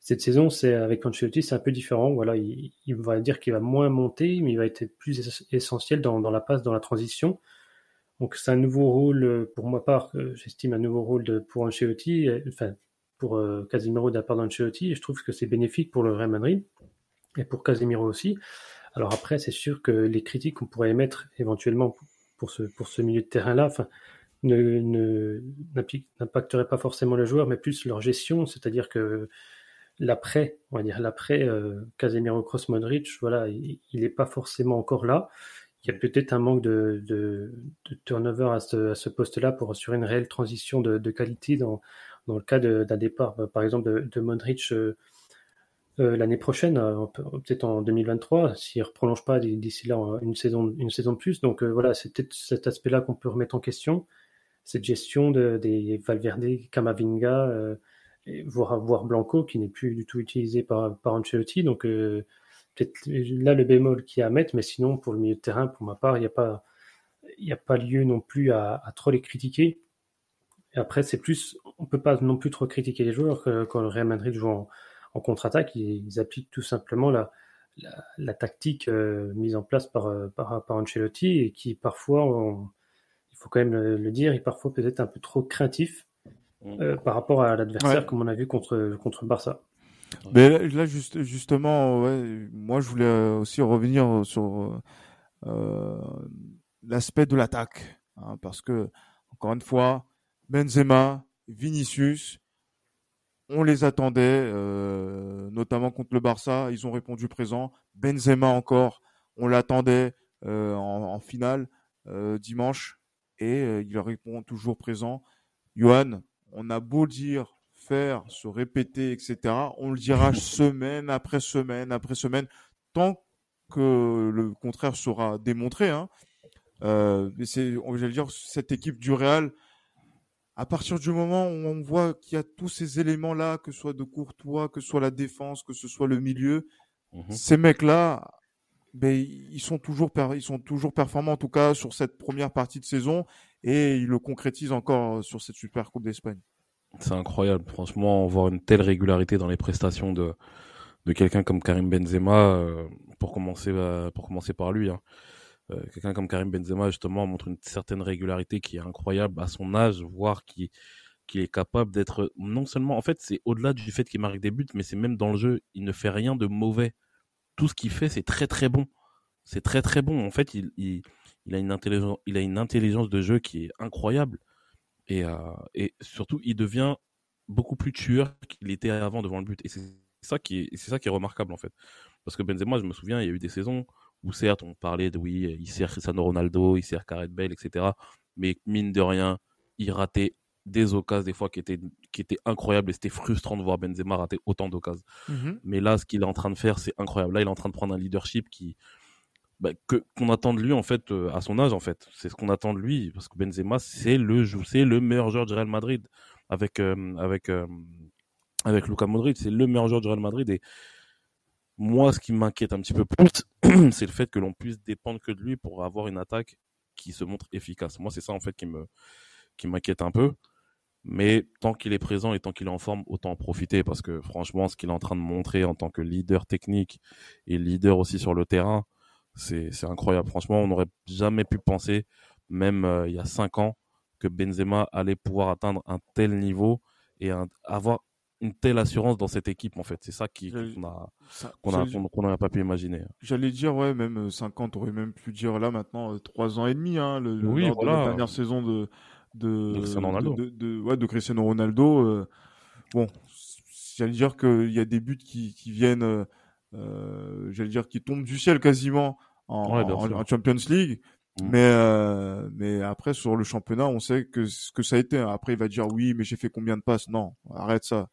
Cette saison, c'est avec Ancelotti, c'est un peu différent. Voilà, il, va dire qu'il va moins monter, mais il va être plus essentiel dans, la passe, dans la transition. Donc c'est un nouveau rôle, euh, pour ma part, j'estime un nouveau rôle pour Ancelotti, enfin pour euh, Casemiro de la part d'Ancelotti, je trouve que c'est bénéfique pour le Real Madrid et pour Casemiro aussi. Alors après, c'est sûr que les critiques qu'on pourrait émettre éventuellement pour ce, pour ce milieu de terrain-là, enfin, ne, n'impacteraient pas forcément le joueur, mais plus leur gestion, c'est-à-dire que l'après, on va dire l'après euh, Casemiro Cross Modric, voilà, il n'est pas forcément encore là. Il y a peut-être un manque de, de, turnover à ce, poste-là pour assurer une réelle transition de, qualité dans, dans, le cas d'un départ, par exemple, de, de euh, euh, l'année prochaine, euh, peut-être en 2023, s'il ne prolonge pas d'ici là une saison, une saison de plus. Donc voilà, c'est peut-être cet aspect-là qu'on peut remettre en question, cette gestion de, des Valverde, Camavinga, voire, Blanco, qui n'est plus du tout utilisé par, Ancelotti. Donc peut-être là le bémol qui a à mettre, mais sinon pour le milieu de terrain, pour ma part, il n'y a pas a pas lieu non plus à, trop les critiquer. Et après, c'est plus, on peut pas non plus trop critiquer les joueurs quand le Real Madrid joue en, contre-attaque, ils, appliquent tout simplement la, la, tactique euh, mise en place par, euh, par, par, Ancelotti et qui parfois, il faut quand même le, dire, est parfois peut-être un peu trop craintif mmh. euh, par rapport à l'adversaire, comme on a vu contre, contre Barça. Mais là, juste, justement, ouais, moi, je voulais aussi revenir sur euh, l'aspect de l'attaque, hein, parce que encore une fois, Benzema, Vinicius, on les attendait, euh, notamment contre le Barça, ils ont répondu présent. Benzema encore, on l'attendait euh, en, en, finale euh, dimanche et il répond toujours présent. Johan, on a beau dire faire, se répéter, etc. On le dira semaine après semaine après semaine, tant que le contraire sera démontré. Hein. Euh, c'est, va dire, cette équipe du Real, à partir du moment où on voit qu'il y a tous ces éléments-là, que ce soit de Courtois, que ce soit la défense, que ce soit le milieu, mhm. ces mecs-là, ben, ils sont toujours ils sont toujours performants en tout cas sur cette première partie de saison et ils le concrétisent encore sur cette Super Coupe d'Espagne. C'est incroyable, franchement, voir une telle régularité dans les prestations de, de quelqu'un comme Karim Benzema, euh, pour commencer, euh, pour commencer par lui. Hein. Euh, quelqu'un comme Karim Benzema, justement, montre une certaine régularité qui est incroyable à son âge, voire qui, qui est capable d'être non seulement, en fait, c'est au-delà du fait qu'il marque des buts, mais c'est même dans le jeu, il ne fait rien de mauvais. Tout ce qu'il fait, c'est très très bon. C'est très très bon. En fait, il, il, il, a une intelligence, il a une intelligence de jeu qui est incroyable. Et, euh, et surtout, il devient beaucoup plus tueur qu'il était avant devant le but. Et c'est ça qui est, c'est ça qui est remarquable en fait. Parce que Benzema, je me souviens, il y a eu des saisons où certes on parlait de oui, il sert Cristiano Ronaldo, il sert Gareth Bale, etc. Mais mine de rien, il ratait des occasions des fois qui étaient qui étaient incroyables et c'était frustrant de voir Benzema rater autant d'occasions. Mm-hmm. Mais là, ce qu'il est en train de faire, c'est incroyable. Là, il est en train de prendre un leadership qui bah, que qu'on attend de lui en fait euh, à son âge en fait. C'est ce qu'on attend de lui parce que Benzema c'est le c'est le meilleur joueur du Real Madrid avec euh, avec euh, avec Luka Modric, c'est le meilleur joueur du Real Madrid et moi ce qui m'inquiète un petit peu plus c'est le fait que l'on puisse dépendre que de lui pour avoir une attaque qui se montre efficace. Moi c'est ça en fait qui me qui m'inquiète un peu. Mais tant qu'il est présent et tant qu'il est en forme, autant en profiter parce que franchement, ce qu'il est en train de montrer en tant que leader technique et leader aussi sur le terrain, c'est incroyable. Franchement, on n'aurait jamais pu penser, même euh, il y a cinq ans, que Benzema allait pouvoir atteindre un tel niveau et avoir une telle assurance dans cette équipe en fait. C'est ça qui qu'on a qu'on n'aurait pas pu imaginer. J'allais dire ouais même 50 euh, aurait même pu dire là maintenant euh, trois ans et demi hein, le, oui, la dernière saison de de, de Cristiano Ronaldo. De, ouais, de Cristiano Ronaldo. bon, j'allais dire qu'il y a des buts qui, qui viennent euh, j'allais dire, qui tombe du ciel quasiment en, Ouais, bien en- sûr. en Champions League. Mm. Mais euh, mais après sur le championnat, on sait que ce que ça a été. Après, il va dire oui, mais j'ai fait combien de passes? Non, arrête ça.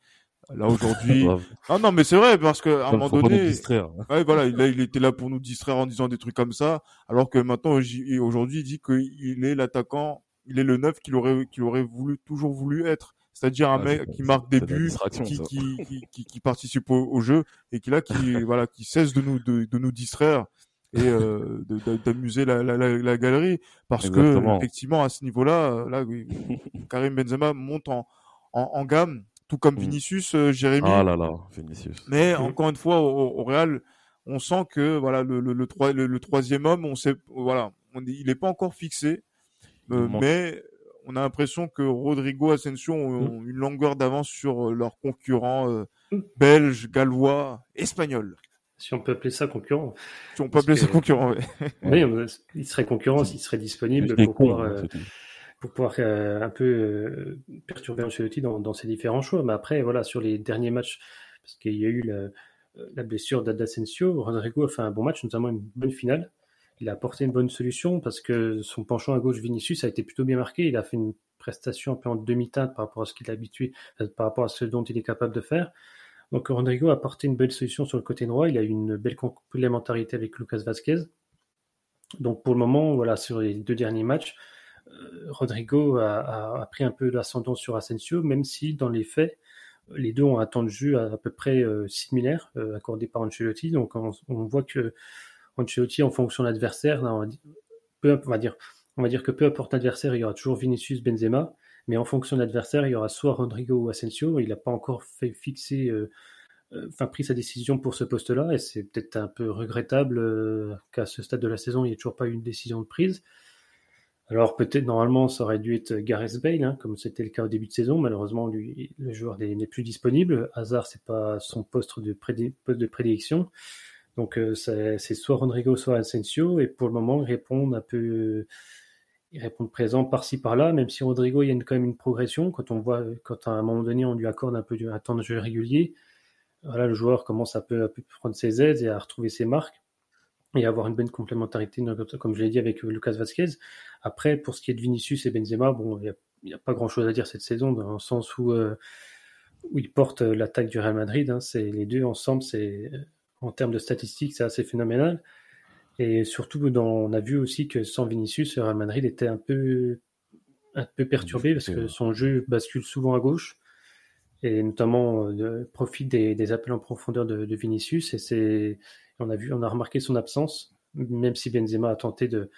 Là aujourd'hui, ah non, mais c'est vrai parce que à un moment donné. Ouais, voilà, il, là, il était là pour nous distraire en disant des trucs comme ça, alors que maintenant, aujourd'hui, il dit qu'il est l'attaquant, il est le neuf qu'il aurait, qu'il aurait voulu, toujours voulu être. C'est-à-dire un Ah, mec qui marque des buts, qui, qui, qui, qui, qui participe au, au jeu, et qui là, qui, voilà, qui cesse de nous, de, de nous distraire et euh, d'amuser la, la, la, la galerie, parce que Exactement. effectivement, à ce niveau-là, là, oui, Karim Benzema monte en, en, en gamme, tout comme Mm. Vinicius, euh, Jérémy. Ah là là, Vinicius. Mais encore une fois, au, au Real, on sent que voilà le, le, le, troi- le- le troisième homme, on sait voilà, on, est- il n'est pas encore fixé, euh, Il mais on a l'impression que Rodrigo Asensio ont, ont une longueur d'avance sur euh, leurs concurrents euh, Mhm. belges, gallois, espagnols. Si on peut appeler ça concurrent. Si on peut Parce appeler ça concurrent. Oui, mais il serait concurrent s'il serait disponible Il pour con, pouvoir, hein, euh. Pour pouvoir euh, un peu euh, perturber Ancelotti dans, dans ses différents choix. Mais après, voilà, sur les derniers matchs, parce qu'il y a eu la, la blessure d'Adasensio, Rodrigo a fait un bon match, notamment une bonne finale. Il a apporté une bonne solution parce que son penchant à gauche, Vinicius, a été plutôt bien marqué. Il a fait une prestation un peu en demi-teinte par rapport à ce qu'il est habitué, euh, par rapport à ce dont il est capable de faire. Donc Rodrigo a apporté une belle solution sur le côté droit. Il a eu une belle complémentarité avec Lucas Vasquez. Donc pour le moment, voilà, sur les deux derniers matchs, euh, Rodrigo a, pris un peu l'ascendant sur Asensio, même si dans les faits, les deux ont un temps de jeu à, peu près euh, similaire euh, accordé par Ancelotti. Donc on, voit que Ancelotti, en fonction de l'adversaire, on va dire- on va dire, que peu importe l'adversaire, il y aura toujours Vinicius, Benzema, mais en fonction de l'adversaire, il y aura soit Rodrigo ou Asensio. Il n'a pas encore fait fixer, euh, euh, enfin pris sa décision pour ce poste-là, et c'est peut-être un peu regrettable euh, qu'à ce stade de la saison, il n'y ait toujours pas eu une décision de prise. Alors peut-être normalement ça aurait dû être Gareth Bale, hein, comme c'était le cas au début de saison. Malheureusement, le joueur n'est plus disponible. Hazard, c'est pas son poste de, prédé- poste de prédilection. Donc euh, c'est soit Rodrigo, soit Asensio, et pour le moment, ils répondent un peu, ils répondent présent par-ci par-là. Même si Rodrigo, il y a une- quand même une progression. Quand on voit, quand à un moment donné, on lui accorde un peu un temps de jeu régulier, voilà, le joueur commence un peu à prendre ses aides et à retrouver ses marques et avoir une bonne complémentarité, comme je l'ai dit avec euh, Lucas Vasquez. Après, pour ce qui est de Vinicius et Benzema, bon, il n'y a, a, pas grand-chose à dire cette saison, dans le sens où, euh, où ils portent l'attaque du Real Madrid. Hein, c'est les deux ensemble, c'est en termes de statistiques, c'est assez phénoménal. Et surtout, dans, on a vu aussi que sans Vinicius, le Real Madrid était un peu, un peu perturbé parce que son jeu bascule souvent à gauche et notamment euh, profite des, des, appels en profondeur de, de Vinicius. Et c'est, on a vu, on a remarqué son absence, même si Benzema a tenté de,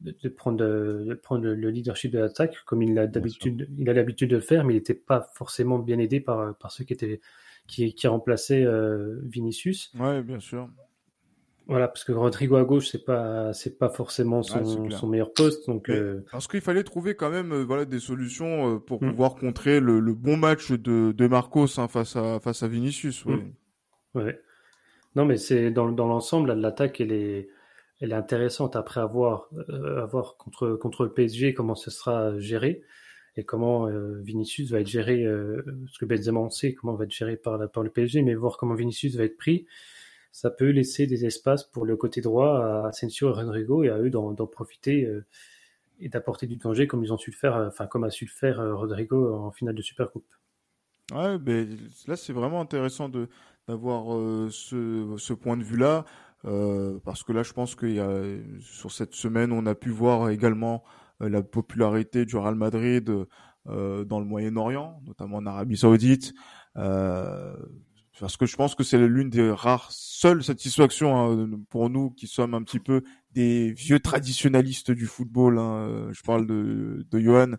de, de prendre, de prendre le leadership de l'attaque, comme il a d'habitude, il a l'habitude de le faire, mais il n'était pas forcément bien aidé par, par ceux qui étaient, qui, qui remplaçaient euh, Vinicius. Ouais, bien sûr. Voilà, parce que Rodrigo à gauche, c'est pas, c'est pas forcément son, ouais, son meilleur poste. Donc, euh... Parce qu'il fallait trouver quand même, euh, voilà, des solutions euh, pour mmh. pouvoir contrer le, le, bon match de, de Marcos hein, face à face à Vinicius. Ouais. Mmh. ouais. Non, mais c'est dans, dans l'ensemble, l'attaque, elle est, elle est intéressante après avoir, euh, avoir contre contre le PSG comment ce sera géré et comment euh, Vinicius va être géré. Euh, parce que Benzema on sait comment va être géré par par le PSG, mais voir comment Vinicius va être pris ça peut laisser des espaces pour le côté droit à Asensio et Rodrigo et à eux d'en profiter euh, et d'apporter du danger comme ils ont su le faire, enfin comme a su le faire Rodrigo en finale de Supercoupe. Ouais, mais là c'est vraiment intéressant de d'avoir euh, ce, ce, point de vue là euh, parce que là je pense qu'il y a sur cette semaine on a pu voir également euh, la popularité du Real Madrid euh, dans le Moyen-Orient, notamment en Arabie Saoudite. Euh, parce que je pense que c'est l'une des rares seules satisfactions hein, pour nous qui sommes un petit peu des vieux traditionnalistes du football. Hein. Je parle de, de Johan,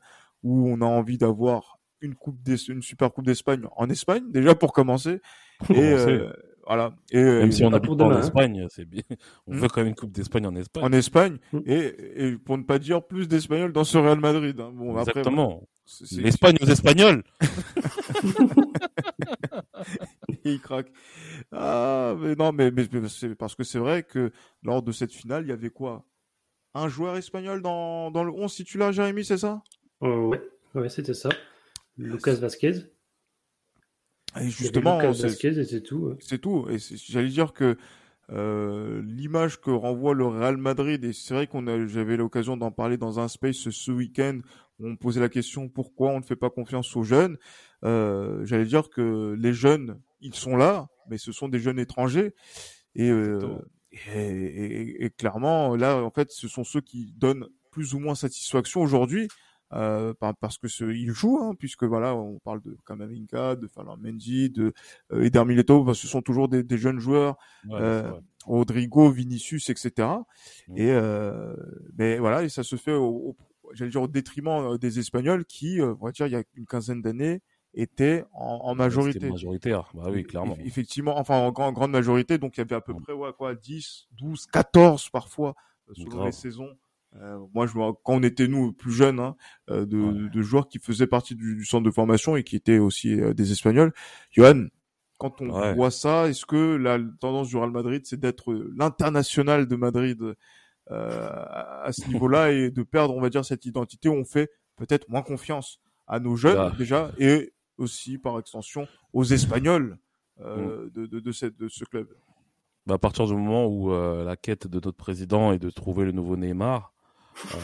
où on a envie d'avoir une coupe une super coupe d'Espagne en Espagne déjà pour commencer. Et euh, voilà. Et, même si on habite pas en Espagne, c'est bien. On veut quand même une coupe d'Espagne en Espagne. En Espagne et, et, pour ne pas dire plus d'Espagnols dans ce Real Madrid. Hein. Bon, Exactement. L'Espagne aux Espagnols. il craque. Ah, mais non, mais, mais, mais c'est parce que c'est vrai que lors de cette finale, il y avait quoi? Un joueur espagnol dans, dans le 11 titulaire, Jérémy, c'est ça? Euh, Ouais, ouais c'était ça. Lucas Vasquez. Et justement, Lucas Vasquez et c'est tout. C'est tout. Et j'allais dire que euh, l'image que renvoie le Real Madrid, et c'est vrai qu'on a, j'avais l'occasion d'en parler dans un space ce week-end, où on posait la question pourquoi on ne fait pas confiance aux jeunes? Euh, j'allais dire que les jeunes, ils sont là, mais ce sont des jeunes étrangers, et, euh, et, et, et, clairement, là, en fait, ce sont ceux qui donnent plus ou moins satisfaction aujourd'hui. Euh, parce que ce, il joue, hein, puisque voilà, on parle de Kamavinga, de Fernand Mendy, de euh, Eder Mileto, ce sont toujours des, des jeunes joueurs, euh, Rodrigo, Vinicius, etc. Mmh. Et euh, mais voilà, et ça se fait au, au j'allais dire au détriment euh, des Espagnols qui, euh, on va dire, il y a une quinzaine d'années, étaient en, en majorité. majoritaire, bah oui, clairement. Effectivement, enfin en grand, grande majorité, donc il y avait à peu près ouais, quoi, 10, 12, 14 parfois selon les saisons euh, moi, je quand on était nous plus jeunes, hein, euh, de, ouais. de, joueurs qui faisaient partie du, du, centre de formation et qui étaient aussi euh, des Espagnols. Johan, quand on ouais. voit ça, est-ce que la tendance du Real Madrid, c'est d'être l'international de Madrid euh, à ce niveau-là et de perdre, on va dire, cette identité où on fait peut-être moins confiance à nos jeunes ah. déjà et aussi par extension aux Espagnols mm. de, de, de, cette, de ce club? Bah à partir du moment où la quête de notre président est de trouver le nouveau Neymar,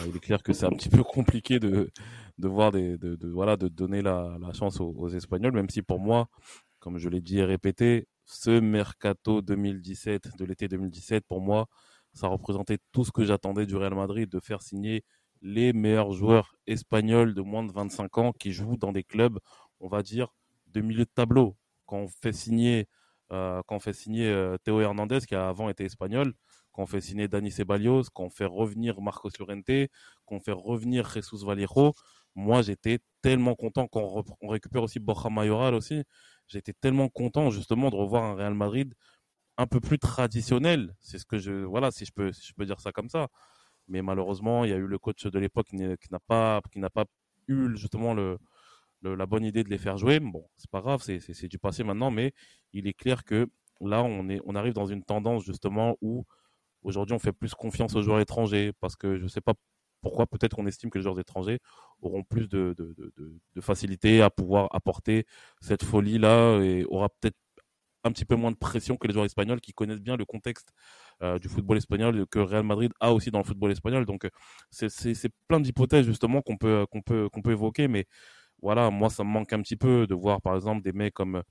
il est clair que c'est un petit peu compliqué de, de voir des, de, voilà, de donner la, chance aux, aux, Espagnols, même si pour moi, comme je l'ai dit et répété, ce mercato 2017, de l'été 2017, pour moi, ça représentait tout ce que j'attendais du Real Madrid, de faire signer les meilleurs joueurs espagnols de moins de 25 ans qui jouent dans des clubs, on va dire, de milieu de tableau. Quand on fait signer, euh, quand on fait signer euh, Théo Hernandez, qui a avant été espagnol, qu'on fait signer Dani Ceballos, qu'on fait revenir Marcos Llorente, qu'on fait revenir Jesus Vallejo. Moi, j'étais tellement content qu'on on récupère aussi Borja Mayoral aussi. J'étais tellement content justement de revoir un Real Madrid un peu plus traditionnel. C'est ce que je, voilà, si je peux, si je peux dire ça comme ça. Mais malheureusement, il y a eu le coach de l'époque qui n'a pas, qui n'a pas eu justement le, la bonne idée de les faire jouer. Bon, c'est pas grave, c'est du passé maintenant, mais il est clair que là, on est, on arrive dans une tendance justement où Aujourd'hui, on fait plus confiance aux joueurs étrangers parce que je ne sais pas pourquoi, peut-être qu'on estime que les joueurs étrangers auront plus de, facilité à pouvoir apporter cette folie-là et aura peut-être un petit peu moins de pression que les joueurs espagnols qui connaissent bien le contexte euh, du football espagnol que Real Madrid a aussi dans le football espagnol. Donc c'est plein d'hypothèses justement qu'on peut qu'on peut qu'on peut évoquer, mais voilà, moi ça me manque un petit peu de voir par exemple des mecs comme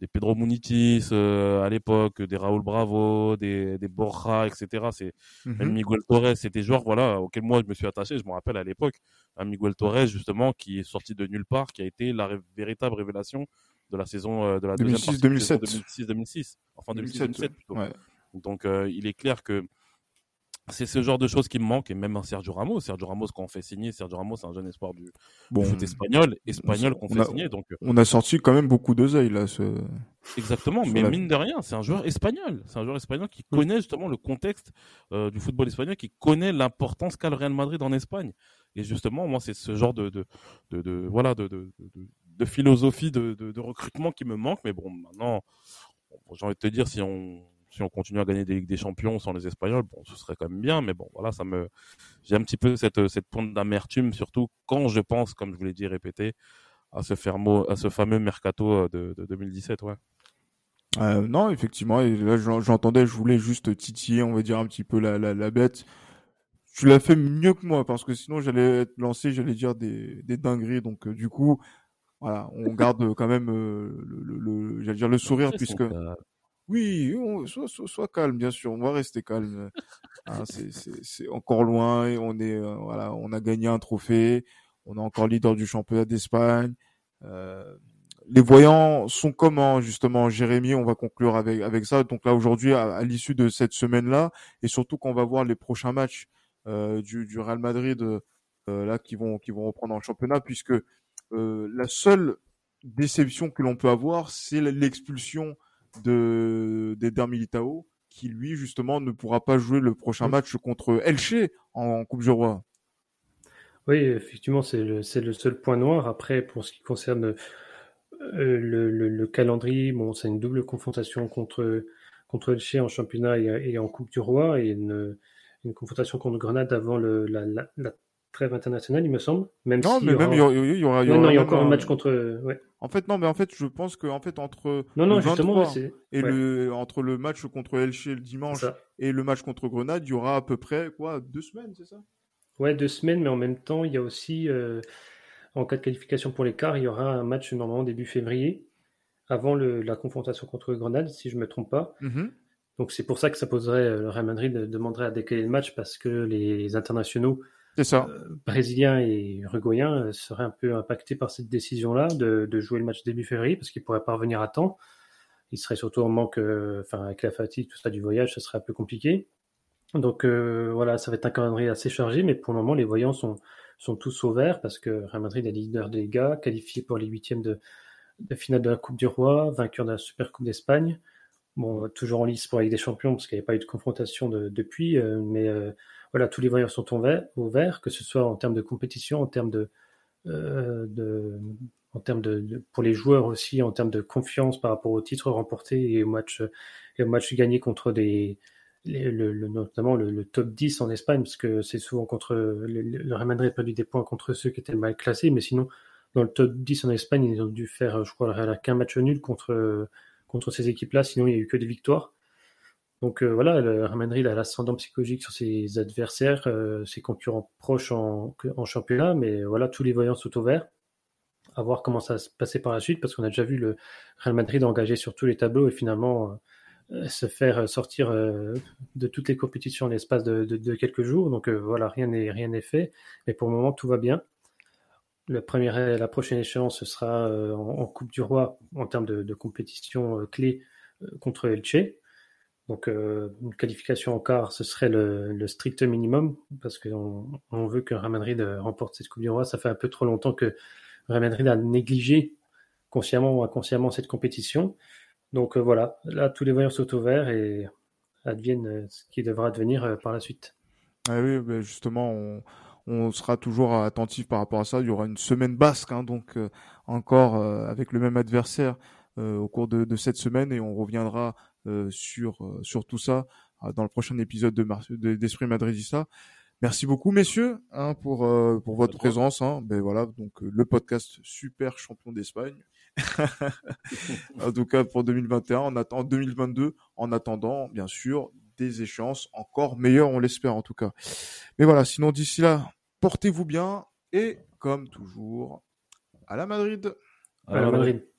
des Pedro Munitis euh, à l'époque, des Raúl Bravo, des, des Borja, etc. C'est mm -hmm. Miguel Torres, c'est des joueurs voilà auxquels moi je me suis attaché. Je me rappelle à l'époque, un Miguel Torres justement qui est sorti de nulle part, qui a été la ré véritable révélation de la saison euh, de la 2006, deuxième 2007. 2006, enfin 2007 plutôt. Ouais. Donc euh, il est clair que c'est ce genre de choses qui me manquent et même un Sergio Ramos. Sergio Ramos qu'on fait signer Sergio Ramos c'est un jeune espoir du, bon, du foot espagnol espagnol qu'on fait a, signer donc on a sorti quand même beaucoup d'oseilles là ce... exactement mais la... mine de rien c'est un joueur espagnol. C'est un joueur espagnol qui connaît justement le contexte euh, du football espagnol qui connaît l'importance qu'a le Real Madrid en Espagne. Et justement moi c'est ce genre de de, de, de voilà de, de, de, philosophie de recrutement qui me manque. Mais bon maintenant j'ai envie de te dire si on si on continue à gagner des Ligues des Champions sans les Espagnols, bon, ce serait quand même bien, mais bon, voilà, ça me, j'ai un petit peu cette, cette pointe d'amertume, surtout quand je pense, comme je vous l'ai dit, répété, à ce, fermo, à ce fameux mercato euh, de, de 2017, ouais. Euh, non, effectivement, et là j'entendais, je voulais juste titiller, on va dire un petit peu la, la, la bête. Tu l'as fait mieux que moi parce que sinon j'allais être lancé, j'allais dire des, des dingueries. Donc euh, du coup, voilà, on garde quand même euh, le, le, le j'allais dire le sourire puisque oui, on, sois, sois, sois, calme, bien sûr. On va rester calme. hein, c'est encore loin. Et on est, euh, voilà, on a gagné un trophée. On est encore leader du championnat d'Espagne. Euh, les voyants sont comment justement, Jérémy? On va conclure avec avec ça. Donc là aujourd'hui, à, à l'issue de cette semaine-là, et surtout qu'on va voir les prochains matchs euh, du, du, Real Madrid euh, là qui vont qui vont reprendre en championnat, puisque euh, la seule déception que l'on peut avoir, c'est l'expulsion de d'Eder Militao qui lui justement ne pourra pas jouer le prochain match contre Elche en Coupe du Roi. Oui, effectivement, c'est le, le seul point noir. Après, pour ce qui concerne euh, le, le, le, calendrier, bon, c'est une double confrontation contre, contre Elche en championnat et, et, en Coupe du Roi et une, une confrontation contre Grenade avant le, la, la, la trêve internationale, il me semble. Même non, si mais même il y aura, il y aura, non, non, il y a encore un match contre. Ouais. En fait, non, mais en fait, je pense que en fait entre Non, non, le justement, 23 c'est. et ouais, le entre le match contre Elche le dimanche et le match contre Grenade, il y aura à peu près quoi deux semaines, c'est ça? Ouais, deux semaines, mais en même temps, il y a aussi, euh, en cas de qualification pour les quarts, il y aura un match normalement début février, avant le, la confrontation contre Grenade, si je me trompe pas. Mhm. Donc c'est pour ça que ça poserait, euh, le Real Madrid demanderait à décaler le match parce que les internationaux ça. euh, brésiliens et uruguayens euh, seraient un peu impactés par cette décision-là de, jouer le match début février parce qu'ils pourraient pas revenir à temps. Ils seraient surtout en manque, euh, enfin avec la fatigue, tout ça du voyage, ça serait un peu compliqué. Donc euh, voilà, ça va être un calendrier assez chargé, mais pour le moment les voyants sont sont tous au vert parce que Real Madrid est leader des gars, qualifié pour les huitièmes de, de finale de la Coupe du Roi, vainqueur de la Super Coupe d'Espagne. Bon, toujours en lice pour la des Champions parce qu'il n'y avait pas eu de confrontation de- depuis, mais voilà, tous les voyants sont vert, que ce soit en termes de compétition, en termes de, euh, de en termes de, pour les joueurs aussi, en termes de confiance par rapport aux titres remportés et aux matchs et aux matchs gagnés contre des notamment le, top 10 en Espagne, parce que c'est souvent contre le, Real Madrid a perdu des points contre ceux qui étaient mal classés, mais sinon dans le top 10 en Espagne, ils ont dû faire, je crois, qu'un match nul contre contre ces équipes-là, sinon il n'y a eu que des victoires. Donc euh, voilà, le Real Madrid a l'ascendant psychologique sur ses adversaires, euh, ses concurrents proches en, championnat, mais voilà, tous les voyants sont au vert. À voir comment ça va se passer par la suite, parce qu'on a déjà vu le Real Madrid engagé sur tous les tableaux et finalement euh, se faire sortir euh, de toutes les compétitions en l'espace de, quelques jours. Donc euh, voilà, rien n'est rien n'est fait, mais pour le moment tout va bien. La prochaine échéance ce sera euh, en, Coupe du Roi en termes de, compétition euh, clé euh, contre Elche. Donc euh, une qualification en quart, ce serait le, strict minimum parce qu'on on veut que Real Madrid euh, remporte cette Coupe du Roi. Ça fait un peu trop longtemps que Real Madrid a négligé consciemment ou inconsciemment cette compétition. Donc euh, voilà, là tous les voyants sont au vert et advienne euh, ce qui devra advenir par la suite. Ah oui, justement, on, sera toujours attentif par rapport à ça. Il y aura une semaine basque, hein, donc encore avec le même adversaire au cours de, de cette semaine, et on reviendra euh, sur euh, sur tout ça euh, dans le prochain épisode de d'Esprit Madridista. Merci beaucoup, messieurs, hein, pour euh, pour votre présence. Hein. Ben voilà, donc euh, le podcast Super Champion d'Espagne. en tout cas pour 2021, on attend 2022, en attendant bien sûr des échéances encore meilleures, on l'espère en tout cas. Mais voilà, sinon d'ici là, portez-vous bien et comme toujours, à la Madrid. Alors, Real Madrid.